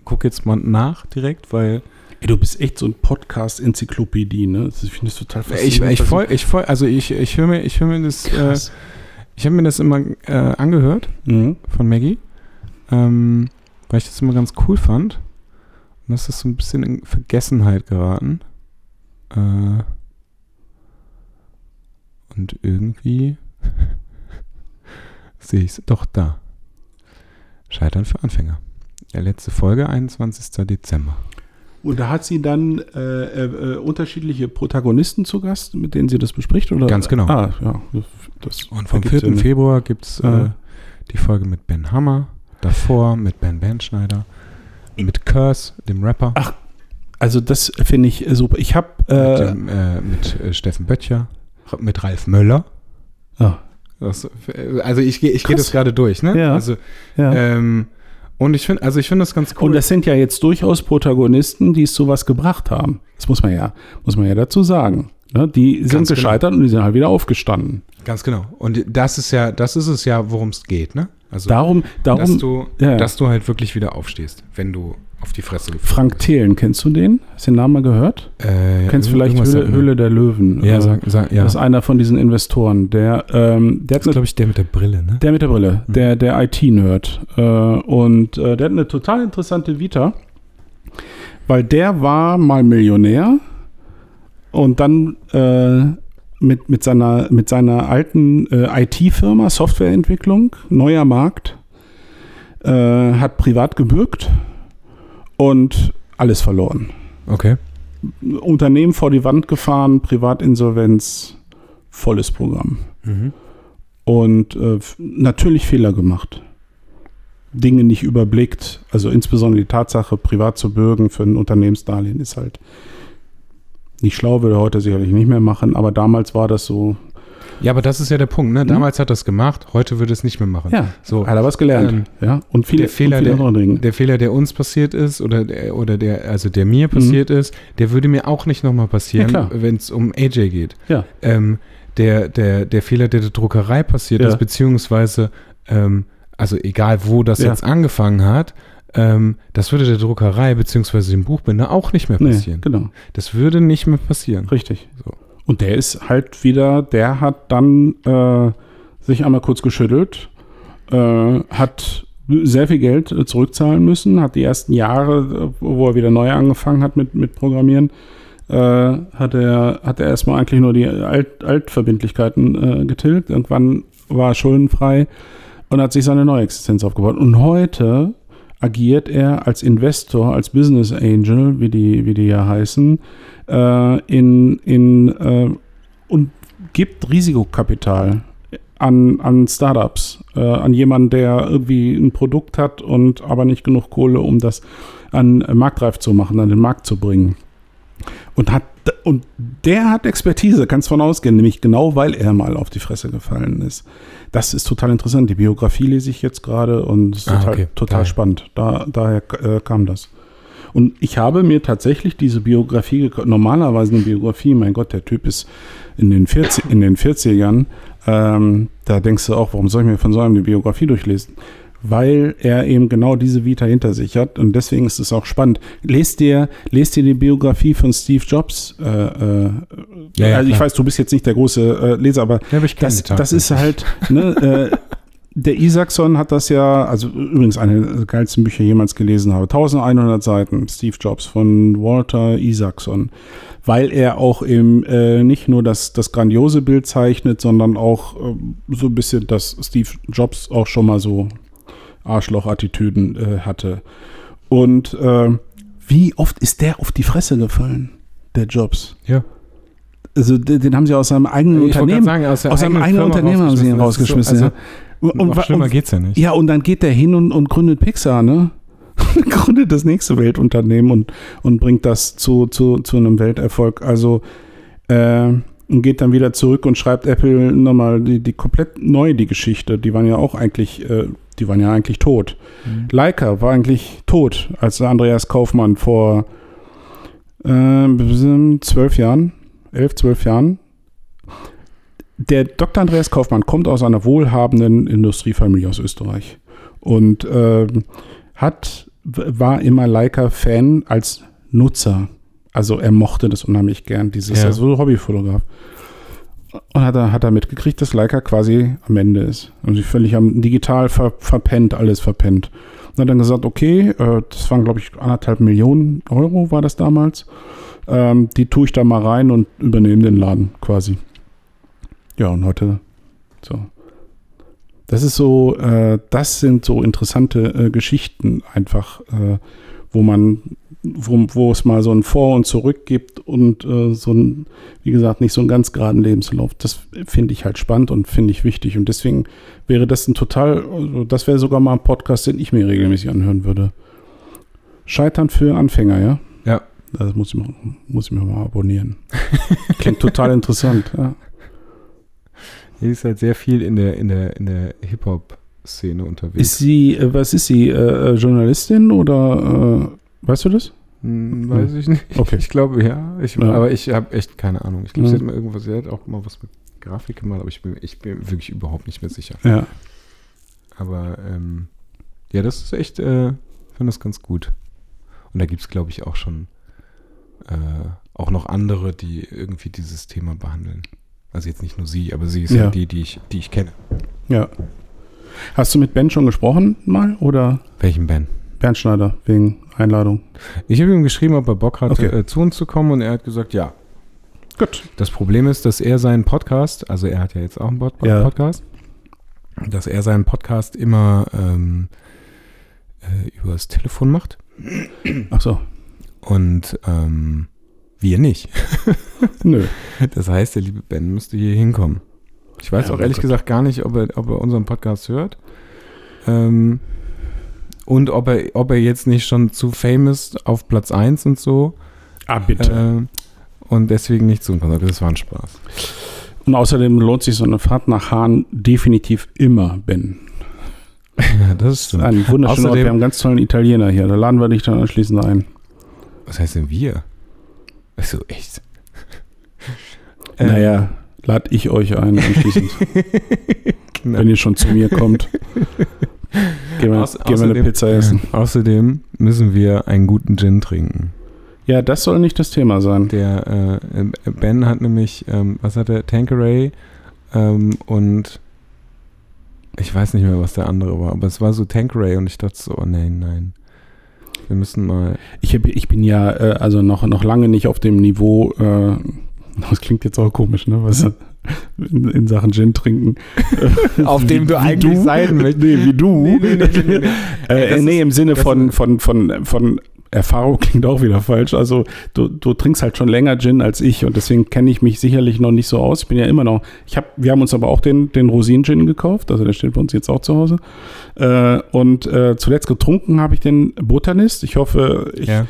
gucke jetzt mal nach direkt, weil Ey, du bist echt so ein Podcast-Enzyklopädie, ne? Das finde ich total ich, ich, voll, ich voll, also ich, ich höre mir, ich höre mir das, äh, ich habe mir das immer äh, angehört Mhm. von Maggie, ähm, weil ich das immer ganz cool fand. Und das ist so ein bisschen in Vergessenheit geraten. Äh, und irgendwie sehe ich es. Doch, da. Scheitern für Anfänger. Der letzte Folge, 21. Dezember. Und da hat sie dann äh, äh, unterschiedliche Protagonisten zu Gast, mit denen sie das bespricht? Oder? Ganz genau. Ah, ja. Das Und vom ergibt 4. Sinn. Februar gibt es äh, die Folge mit Ben Hammer. Davor mit Ben Bandschneider. Mit Curse, dem Rapper. Ach, Also das finde ich super. Ich habe mit äh, dem, äh, mit äh, Steffen Böttcher. Mit Ralf Möller. Ah, Das, also ich, gehe ich gehe das gerade durch, ne? Ja. Also, ja. ähm, und ich finde, also ich finde das ganz cool. Und das sind ja jetzt durchaus Protagonisten, die es zu was gebracht haben. Das muss man ja, muss man ja dazu sagen. Ne? Die sind Ganz genau. gescheitert und die sind halt wieder aufgestanden. Ganz genau. Und das ist ja, das ist es ja, worum es geht, ne? Also, Darum, dass, darum du, ja, dass du halt wirklich wieder aufstehst, wenn du auf die Fresse gefallen Frank Thelen, kennst du den? Hast du den Namen mal gehört? Äh, kennst vielleicht Höhle. Höhle der Löwen. Ja, sag, sag, ja. Das ist einer von diesen Investoren. Der, ähm, der Das ist, glaube ich, der mit der Brille, ne? Der mit der Brille, Mhm. der, der IT-Nerd. Äh, und äh, der hat eine total interessante Vita, weil der war mal Millionär und dann äh, mit, mit, seiner, mit seiner alten äh, IT-Firma, Softwareentwicklung, neuer Markt, äh, hat privat gebürgt und alles verloren. Okay. Unternehmen vor die Wand gefahren, Privatinsolvenz, volles Programm Mhm. und äh, natürlich Fehler gemacht. Dinge nicht überblickt. Also insbesondere die Tatsache, privat zu bürgen für ein Unternehmensdarlehen ist halt nicht schlau, würde heute sicherlich nicht mehr machen, aber damals war das so. Ja, aber das ist ja der Punkt, ne? Mhm. Damals hat er es gemacht, heute würde es nicht mehr machen. Ja, So, hat er was gelernt. ähm, ja, und viele, der Fehler, viele der- andere Dinge. der Fehler, der uns passiert ist oder der, oder der, also der Mhm. mir passiert ist, der würde mir auch nicht nochmal Ja, passieren, klar. wenn es um AJ geht. Ja. Ähm, der, der, der Fehler, der der Druckerei passiert Ja. ist, beziehungsweise, ähm, also egal wo das Ja. jetzt angefangen hat, ähm, das würde der Druckerei, beziehungsweise dem Buchbinder auch nicht mehr nee, passieren. genau, Das würde nicht mehr passieren. richtig. So. Und der ist halt wieder, der hat dann äh, sich einmal kurz geschüttelt, äh, hat sehr viel Geld äh, zurückzahlen müssen, hat die ersten Jahre, äh, wo er wieder neu angefangen hat mit, mit Programmieren, äh, hat er, hat er erstmal eigentlich nur die Alt, Altverbindlichkeiten äh, getilgt. Irgendwann war er schuldenfrei und hat sich seine neue Existenz aufgebaut. Und heute agiert er als Investor, als Business Angel, wie die, wie die ja heißen, äh, in, in, äh, und gibt Risikokapital an, an Startups, äh, an jemanden, der irgendwie ein Produkt hat und aber nicht genug Kohle, um das an äh, marktreif zu machen, an den Markt zu bringen. Und hat und der hat Expertise, kannst von ausgehen, nämlich genau weil er mal auf die Fresse gefallen ist. Das ist total interessant. Die Biografie lese ich jetzt gerade und ist Ah, total, okay. total spannend. Da, daher äh, kam das. Und ich habe mir tatsächlich diese Biografie, gekauft. normalerweise eine Biografie, mein Gott, der Typ ist in den, 40, in den 40ern, ähm, da denkst du auch, warum soll ich mir von so einem die Biografie durchlesen? Weil er eben genau diese Vita hinter sich hat und deswegen ist es auch spannend. Lest dir, lest dir die Biografie von Steve Jobs. Äh, äh, Ja, ja, also ich klar. weiß, du bist jetzt nicht der große äh, Leser, aber Ja, aber das, das ist halt, ne, äh, der Isaacson hat das ja, also übrigens eine der geilsten Bücher die ich jemals gelesen habe. 1100 Seiten, Steve Jobs von Walter Isaacson. Weil er auch eben äh, nicht nur das, das grandiose Bild zeichnet, sondern auch äh, so ein bisschen, dass Steve Jobs auch schon mal so Arschloch-Attitüden äh, hatte. Und äh, wie oft ist der auf die Fresse gefallen, der Jobs? Ja. Also den, den haben sie aus seinem eigenen Ich Unternehmen sagen, aus, aus seinem eigenen Unternehmen haben sie ihn rausgeschmissen. so, ja. Und, noch schlimmer und, geht's ja nicht. ja, und dann geht der hin und, und gründet Pixar, ne? gründet das nächste Weltunternehmen und, und bringt das zu, zu, zu einem Welterfolg. Also äh, und geht dann wieder zurück und schreibt Apple nochmal die, die komplett neu die Geschichte. Die waren ja auch eigentlich, äh, die waren ja eigentlich tot. Mhm. Leica war eigentlich tot, als Andreas Kaufmann vor äh, zwölf Jahren, elf, zwölf Jahren. Der Dr. Andreas Kaufmann kommt aus einer wohlhabenden Industriefamilie aus Österreich und ähm, hat, war immer Leica-Fan als Nutzer. Also er mochte das unheimlich gern, dieses Ja. also Hobbyfotograf. Und hat er, hat er mitgekriegt, dass Leica quasi am Ende ist. Und sie völlig am digital ver, verpennt, alles verpennt. Und hat dann gesagt, okay, äh, das waren, glaube ich, anderthalb Millionen Euro war das damals. Ähm, die tue ich da mal rein und übernehme den Laden quasi. Ja, und heute so. Das ist so, äh, das sind so interessante äh, Geschichten einfach, äh, wo man, wo, wo es mal so ein Vor und Zurück gibt und äh, so ein, wie gesagt, nicht so einen ganz geraden Lebenslauf. Das finde ich halt spannend und finde ich wichtig. Und deswegen wäre das ein total, also das wäre sogar mal ein Podcast, den ich mir regelmäßig anhören würde. Scheitern für Anfänger, ja? Ja. Das muss ich, mal, muss ich mir mal abonnieren. Klingt total interessant, ja. Hier ist halt sehr viel in der, in der, in der Hip-Hop-Szene unterwegs. Ist sie, äh, was ist sie, äh, äh, Journalistin oder äh, weißt du das? Hm, weiß ich nicht. Okay. Ich glaube, ja. Ich, Ja. Aber ich habe echt keine Ahnung. Ich glaube, sie Mhm. hat mal irgendwas, sie hat auch mal was mit Grafik gemacht, aber ich bin, ich bin wirklich überhaupt nicht mehr sicher. Ja. Aber ähm, ja, das ist echt, äh, ich finde das ganz gut. Und da gibt es, glaube ich, auch schon äh, auch noch andere, die irgendwie dieses Thema behandeln. Also jetzt nicht nur sie, aber sie ist Ja. ja die, die ich, die ich kenne. Ja. Hast du mit Ben schon gesprochen mal oder Welchen Ben? Bernd Schneider wegen Einladung? Ich habe ihm geschrieben, ob er Bock hat, Okay. äh, zu uns zu kommen und er hat gesagt, ja. Gut. Das Problem ist, dass er seinen Podcast, also er hat ja jetzt auch einen Pod Ja. Podcast, dass er seinen Podcast immer ähm, äh, übers Telefon macht Ach so. und ähm, wir nicht. Nö. Das heißt, der liebe Ben müsste hier hinkommen. Ich weiß Ja, auch ehrlich Gott. gesagt gar nicht, ob er, ob er unseren Podcast hört. Ähm, und ob er, ob er jetzt nicht schon zu famous auf Platz 1 und so. Ah, bitte. Äh, und deswegen nicht zu uns kommt. Das war ein Spaß. Und außerdem lohnt sich so eine Fahrt nach Hahn definitiv immer, Ben. Ja, das ist ein wunderschöner Ort. Wir haben einen ganz tollen Italiener hier. Da laden wir dich dann anschließend ein. Was heißt denn wir? Also echt. Äh, Naja, lad ich euch ein anschließend, genau. wenn ihr schon zu mir kommt. Gehen wir, Auß- gehen wir eine außerdem- Pizza essen. Außerdem müssen wir einen guten Gin trinken. Ja, das soll nicht das Thema sein. Der äh, Ben hat nämlich, ähm, was hat er? Tanqueray ähm, und ich weiß nicht mehr, was der andere war, aber es war so Tanqueray und ich dachte so, oh nein, nein. Wir müssen mal. Ich, hab, ich bin ja äh, also noch, noch lange nicht auf dem Niveau, äh, das klingt jetzt auch komisch, ne? Was, in, in Sachen Gin trinken. Auf Wie- dem du eigentlich sein möchtest. Nee, wie du. Nee, nee, nee, nee. Äh, nee, ist- im Sinne von, von, von, von Erfahrung klingt auch wieder falsch. Also du, du trinkst halt schon länger Gin als ich und deswegen kenne ich mich sicherlich noch nicht so aus. Ich bin ja immer noch, ich hab, wir haben uns aber auch den, den Rosin-Gin gekauft, also der steht bei uns jetzt auch zu Hause. Äh, und äh, zuletzt getrunken habe ich den Botanist. Ich hoffe, ich, Ja.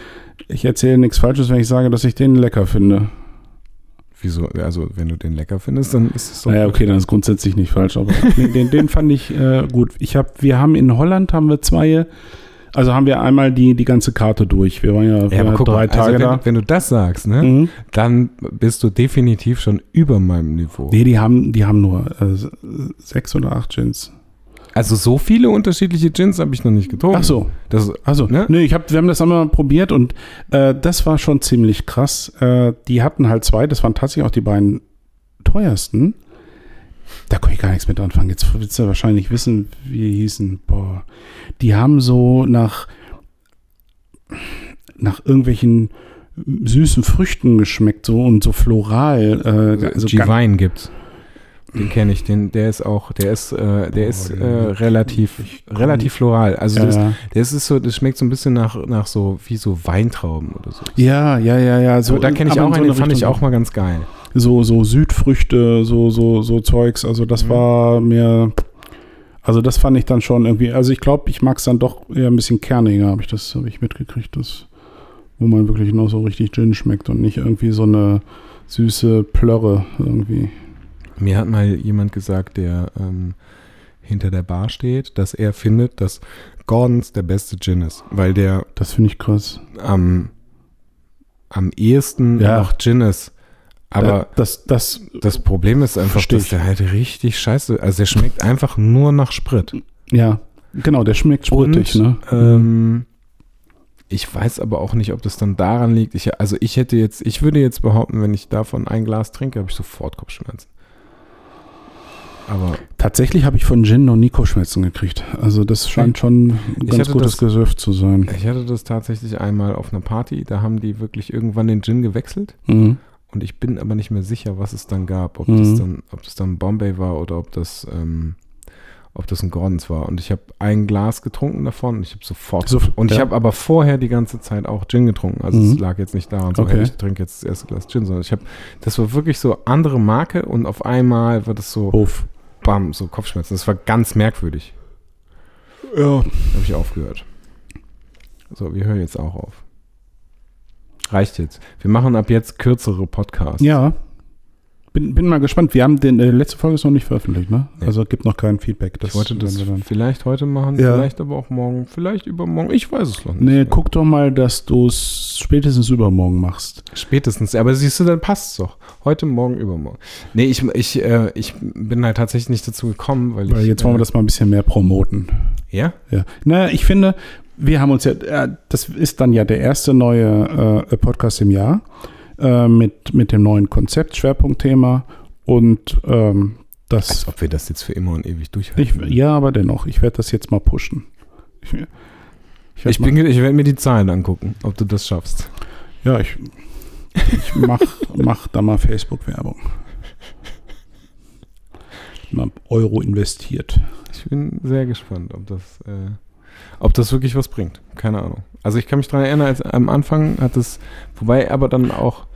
ich erzähle nichts Falsches, wenn ich sage, dass ich den lecker finde. Wieso? Also, wenn du den lecker findest, dann ist es so. Naja, okay, dann ist grundsätzlich nicht falsch, aber nee, den, den fand ich äh, gut. Ich habe, wir haben in Holland haben wir zwei, also haben wir einmal die, die ganze Karte durch. Wir waren ja, Ja, wir waren guck drei mal, Tage also da. wenn, wenn du das sagst, ne, Mhm. dann bist du definitiv schon über meinem Niveau. Nee, die haben, die haben nur äh, sechs oder acht Gins. Also so viele unterschiedliche Gins habe ich noch nicht getrunken. Ach so, Das, also, Ne? nee, ich hab, wir haben das einmal probiert und äh, das war schon ziemlich krass. Äh, die hatten halt zwei, das waren tatsächlich auch die beiden teuersten. Da konnte ich gar nichts mit anfangen. Jetzt willst du wahrscheinlich wissen, wie die hießen. Boah, die haben so nach, nach irgendwelchen süßen Früchten geschmeckt so und so floral. Äh, also ga- G-Wein gibt's. Den kenne ich, den, der ist auch, der ist, äh, der ist den äh, relativ, relativ floral. Also das, ja, das ist so, das schmeckt so ein bisschen nach, nach so, wie so Weintrauben oder so. ja, ja, ja, ja. So, da kenne ich auch so einen, den fand ich auch mal ganz geil. so, so Südfrüchte, so, so, so Zeugs. Also das Mhm. war mir, also das fand ich dann schon irgendwie, also ich glaube, ich mag es dann doch eher ein bisschen kerniger, habe ich das, habe ich mitgekriegt, das, wo man wirklich noch so richtig Gin schmeckt und nicht irgendwie so eine süße Plörre irgendwie. Mir hat mal jemand gesagt, der ähm, hinter der Bar steht, dass er findet, dass Gordons der beste Gin ist, weil der Das finde ich krass. am, am ehesten Ja. noch Gin ist. Aber Äh, das, das, das Problem ist einfach, dass ich. der halt richtig scheiße, also der schmeckt einfach nur nach Sprit. ja, genau, der schmeckt sprittig, Und, ne? Ähm, ich weiß aber auch nicht, ob das dann daran liegt. Ich, also ich hätte jetzt, ich würde jetzt behaupten, wenn ich davon ein Glas trinke, habe ich sofort Kopfschmerzen. Aber Tatsächlich habe ich von Gin noch nie Kopfschmerzen gekriegt. Also das scheint schon ein Ich ganz gutes das- Gesöff zu sein. ich hatte das tatsächlich einmal auf einer Party, da haben die wirklich irgendwann den Gin gewechselt Mhm. und ich bin aber nicht mehr sicher, was es dann gab. Ob, Mhm. das, dann, ob das dann Bombay war oder ob das, ähm, ob das ein Gordons war. Und ich habe ein Glas getrunken davon und ich habe sofort. So- und ich ja. habe aber vorher die ganze Zeit auch Gin getrunken. Also es Mhm. lag jetzt nicht da und so, Okay. hey, ich trinke jetzt das erste Glas Gin, sondern ich habe, das war wirklich so andere Marke und auf einmal wird es so, Puff. Bam, so Kopfschmerzen. Das war ganz merkwürdig. Ja. habe ich aufgehört. So, wir hören jetzt auch auf. Reicht jetzt. Wir machen ab jetzt kürzere Podcasts. Ja. Bin, bin mal gespannt. Wir haben den, äh, letzte Folge ist noch nicht veröffentlicht, ne? Nee. Also gibt noch kein Feedback. ich wollte das wir vielleicht heute machen, Ja. vielleicht aber auch morgen, vielleicht übermorgen. Ich weiß es noch nicht. Nee, guck doch mal, dass du es spätestens übermorgen machst. Spätestens. Aber siehst du, dann passt es doch. Heute, morgen, übermorgen. Nee, ich, ich, äh, ich bin halt tatsächlich nicht dazu gekommen, weil, Weil ich. jetzt wollen wir äh, das mal ein bisschen mehr promoten. Ja? Ja. Naja, ich finde, wir haben uns ja, äh, das ist dann ja der erste neue äh, Podcast im Jahr äh, mit, mit dem neuen Konzept, Schwerpunktthema und ähm, das. Als ob wir das jetzt für immer und ewig durchhalten. Ich, ja, aber dennoch, ich werde das jetzt mal pushen. Ich, ich, ich, bin, ich werde mir die Zahlen angucken, ob du das schaffst. ja, ich, ich mach, mach da mal Facebook-Werbung. Mal Euro investiert. Ich bin sehr gespannt, ob das, äh, ob das wirklich was bringt. Keine Ahnung. Also ich kann mich daran erinnern, als am Anfang hat es, wobei aber dann auch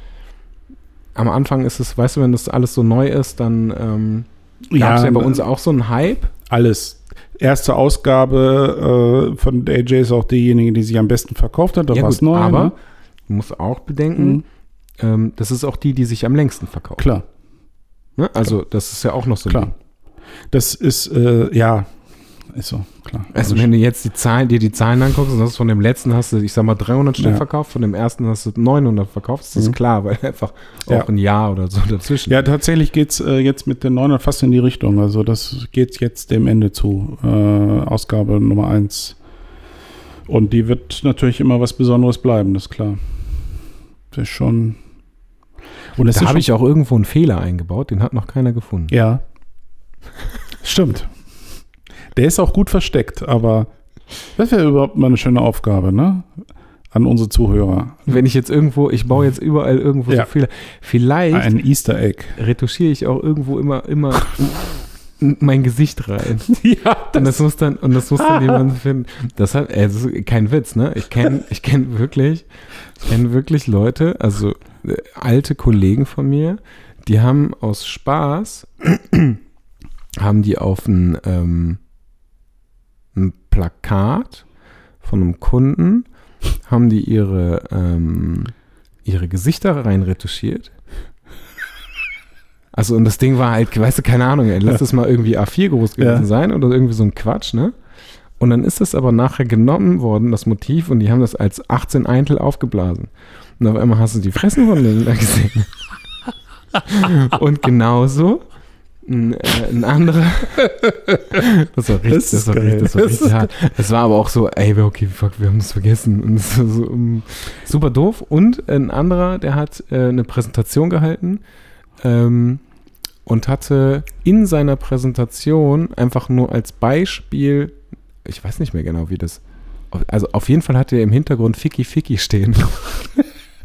am Anfang ist es, weißt du, wenn das alles so neu ist, dann ähm, gab es ja bei uns auch so einen Hype. alles. Erste Ausgabe äh, von AJ ist auch diejenige, die sich am besten verkauft hat. Da Ja, war es neu. aber ne? du musst auch bedenken, Mhm. ähm, das ist auch die, die sich am längsten verkauft. Klar, Ne? Also das ist ja auch noch so. klar. Ding. Das ist, äh, ja, ist so, klar. Also wenn du jetzt die Zahlen, dir die Zahlen anguckst und hast von dem letzten hast du, ich sag mal, 300 Stück Ja. verkauft, von dem ersten hast du 900 verkauft, das ist Mhm. klar, weil einfach Ja. auch ein Jahr oder so dazwischen. Ja, tatsächlich geht es äh, jetzt mit den 900 fast in die Richtung. Also das geht jetzt dem Ende zu. Äh, Ausgabe Nummer 1. Und die wird natürlich immer was Besonderes bleiben, das ist klar. Das ist schon. Und es da habe ich auch irgendwo einen Fehler eingebaut, den hat noch keiner gefunden. Ja. Stimmt. Der ist auch gut versteckt, aber das wäre überhaupt mal eine schöne Aufgabe, ne? An unsere Zuhörer. Wenn ich jetzt irgendwo, ich baue jetzt überall irgendwo Ja. so Fehler. Vielleicht Ein Easter Egg. retuschiere ich auch irgendwo immer, immer mein Gesicht rein. Ja, Und das muss dann, und das muss dann jemand finden. Das hat, das ist kein Witz, ne? Ich kenne, ich kenne wirklich, ich kenne wirklich Leute, also äh, alte Kollegen von mir, die haben aus Spaß, haben die auf ein, ähm, ein Plakat von einem Kunden, haben die ihre, ähm, ihre Gesichter rein retuschiert. Also und das Ding war halt, weißt du, keine Ahnung, ey, lass das mal irgendwie A4 groß gewesen Ja. sein oder irgendwie so ein Quatsch, ne? Und dann ist das aber nachher genommen worden, das Motiv, und die haben das als 18 Eintel aufgeblasen. Und auf einmal hast du die Fressen von denen da gesehen. und genauso ein, äh, ein anderer. Das war richtig, Das das, war richtig, das war Das richtig hart. Es war aber auch so, ey, okay, fuck, wir haben das vergessen. Und es war so, um, super doof. Und ein anderer, der hat äh, eine Präsentation gehalten ähm, und hatte in seiner Präsentation einfach nur als Beispiel, ich weiß nicht mehr genau, wie das. Also auf jeden Fall hatte er im Hintergrund Ficky Ficky stehen.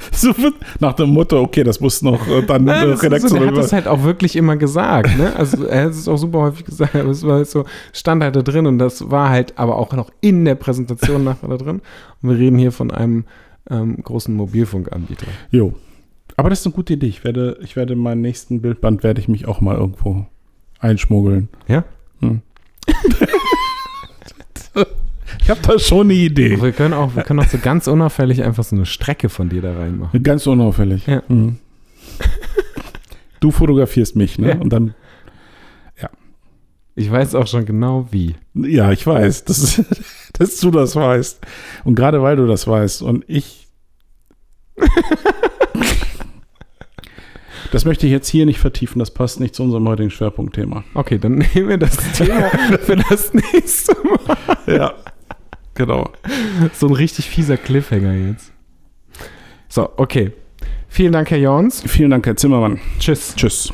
So nach dem Motto, okay, das muss noch äh, dann Nein, äh, das ist so, Redaktion der hat das halt auch wirklich immer gesagt. Ne? Also er hat es auch super häufig gesagt, aber es war halt so, stand halt da drin und das war halt aber auch noch in der Präsentation nachher da drin. Und wir reden hier von einem ähm, großen Mobilfunkanbieter. Jo. Aber das ist eine gute Idee. Ich werde, ich werde meinen nächsten Bildband werde ich mich auch mal irgendwo einschmuggeln. Ja? Hm. ich habe da schon eine Idee. Wir können auch, wir können auch so ganz unauffällig einfach so eine Strecke von dir da reinmachen. Ganz unauffällig. Ja. Mhm. Du fotografierst mich, ne? Ja. Und dann, Ich weiß auch schon genau wie. ja, ich weiß, das ist, dass du das weißt. Und gerade weil du das weißt und ich. Das möchte ich jetzt hier nicht vertiefen, das passt nicht zu unserem heutigen Schwerpunktthema. Okay, dann nehmen wir das Thema für das nächste Mal. Ja, genau. So ein richtig fieser Cliffhanger jetzt. So, okay. Vielen Dank, Herr Jons. Vielen Dank, Herr Zimmermann. Tschüss. Tschüss.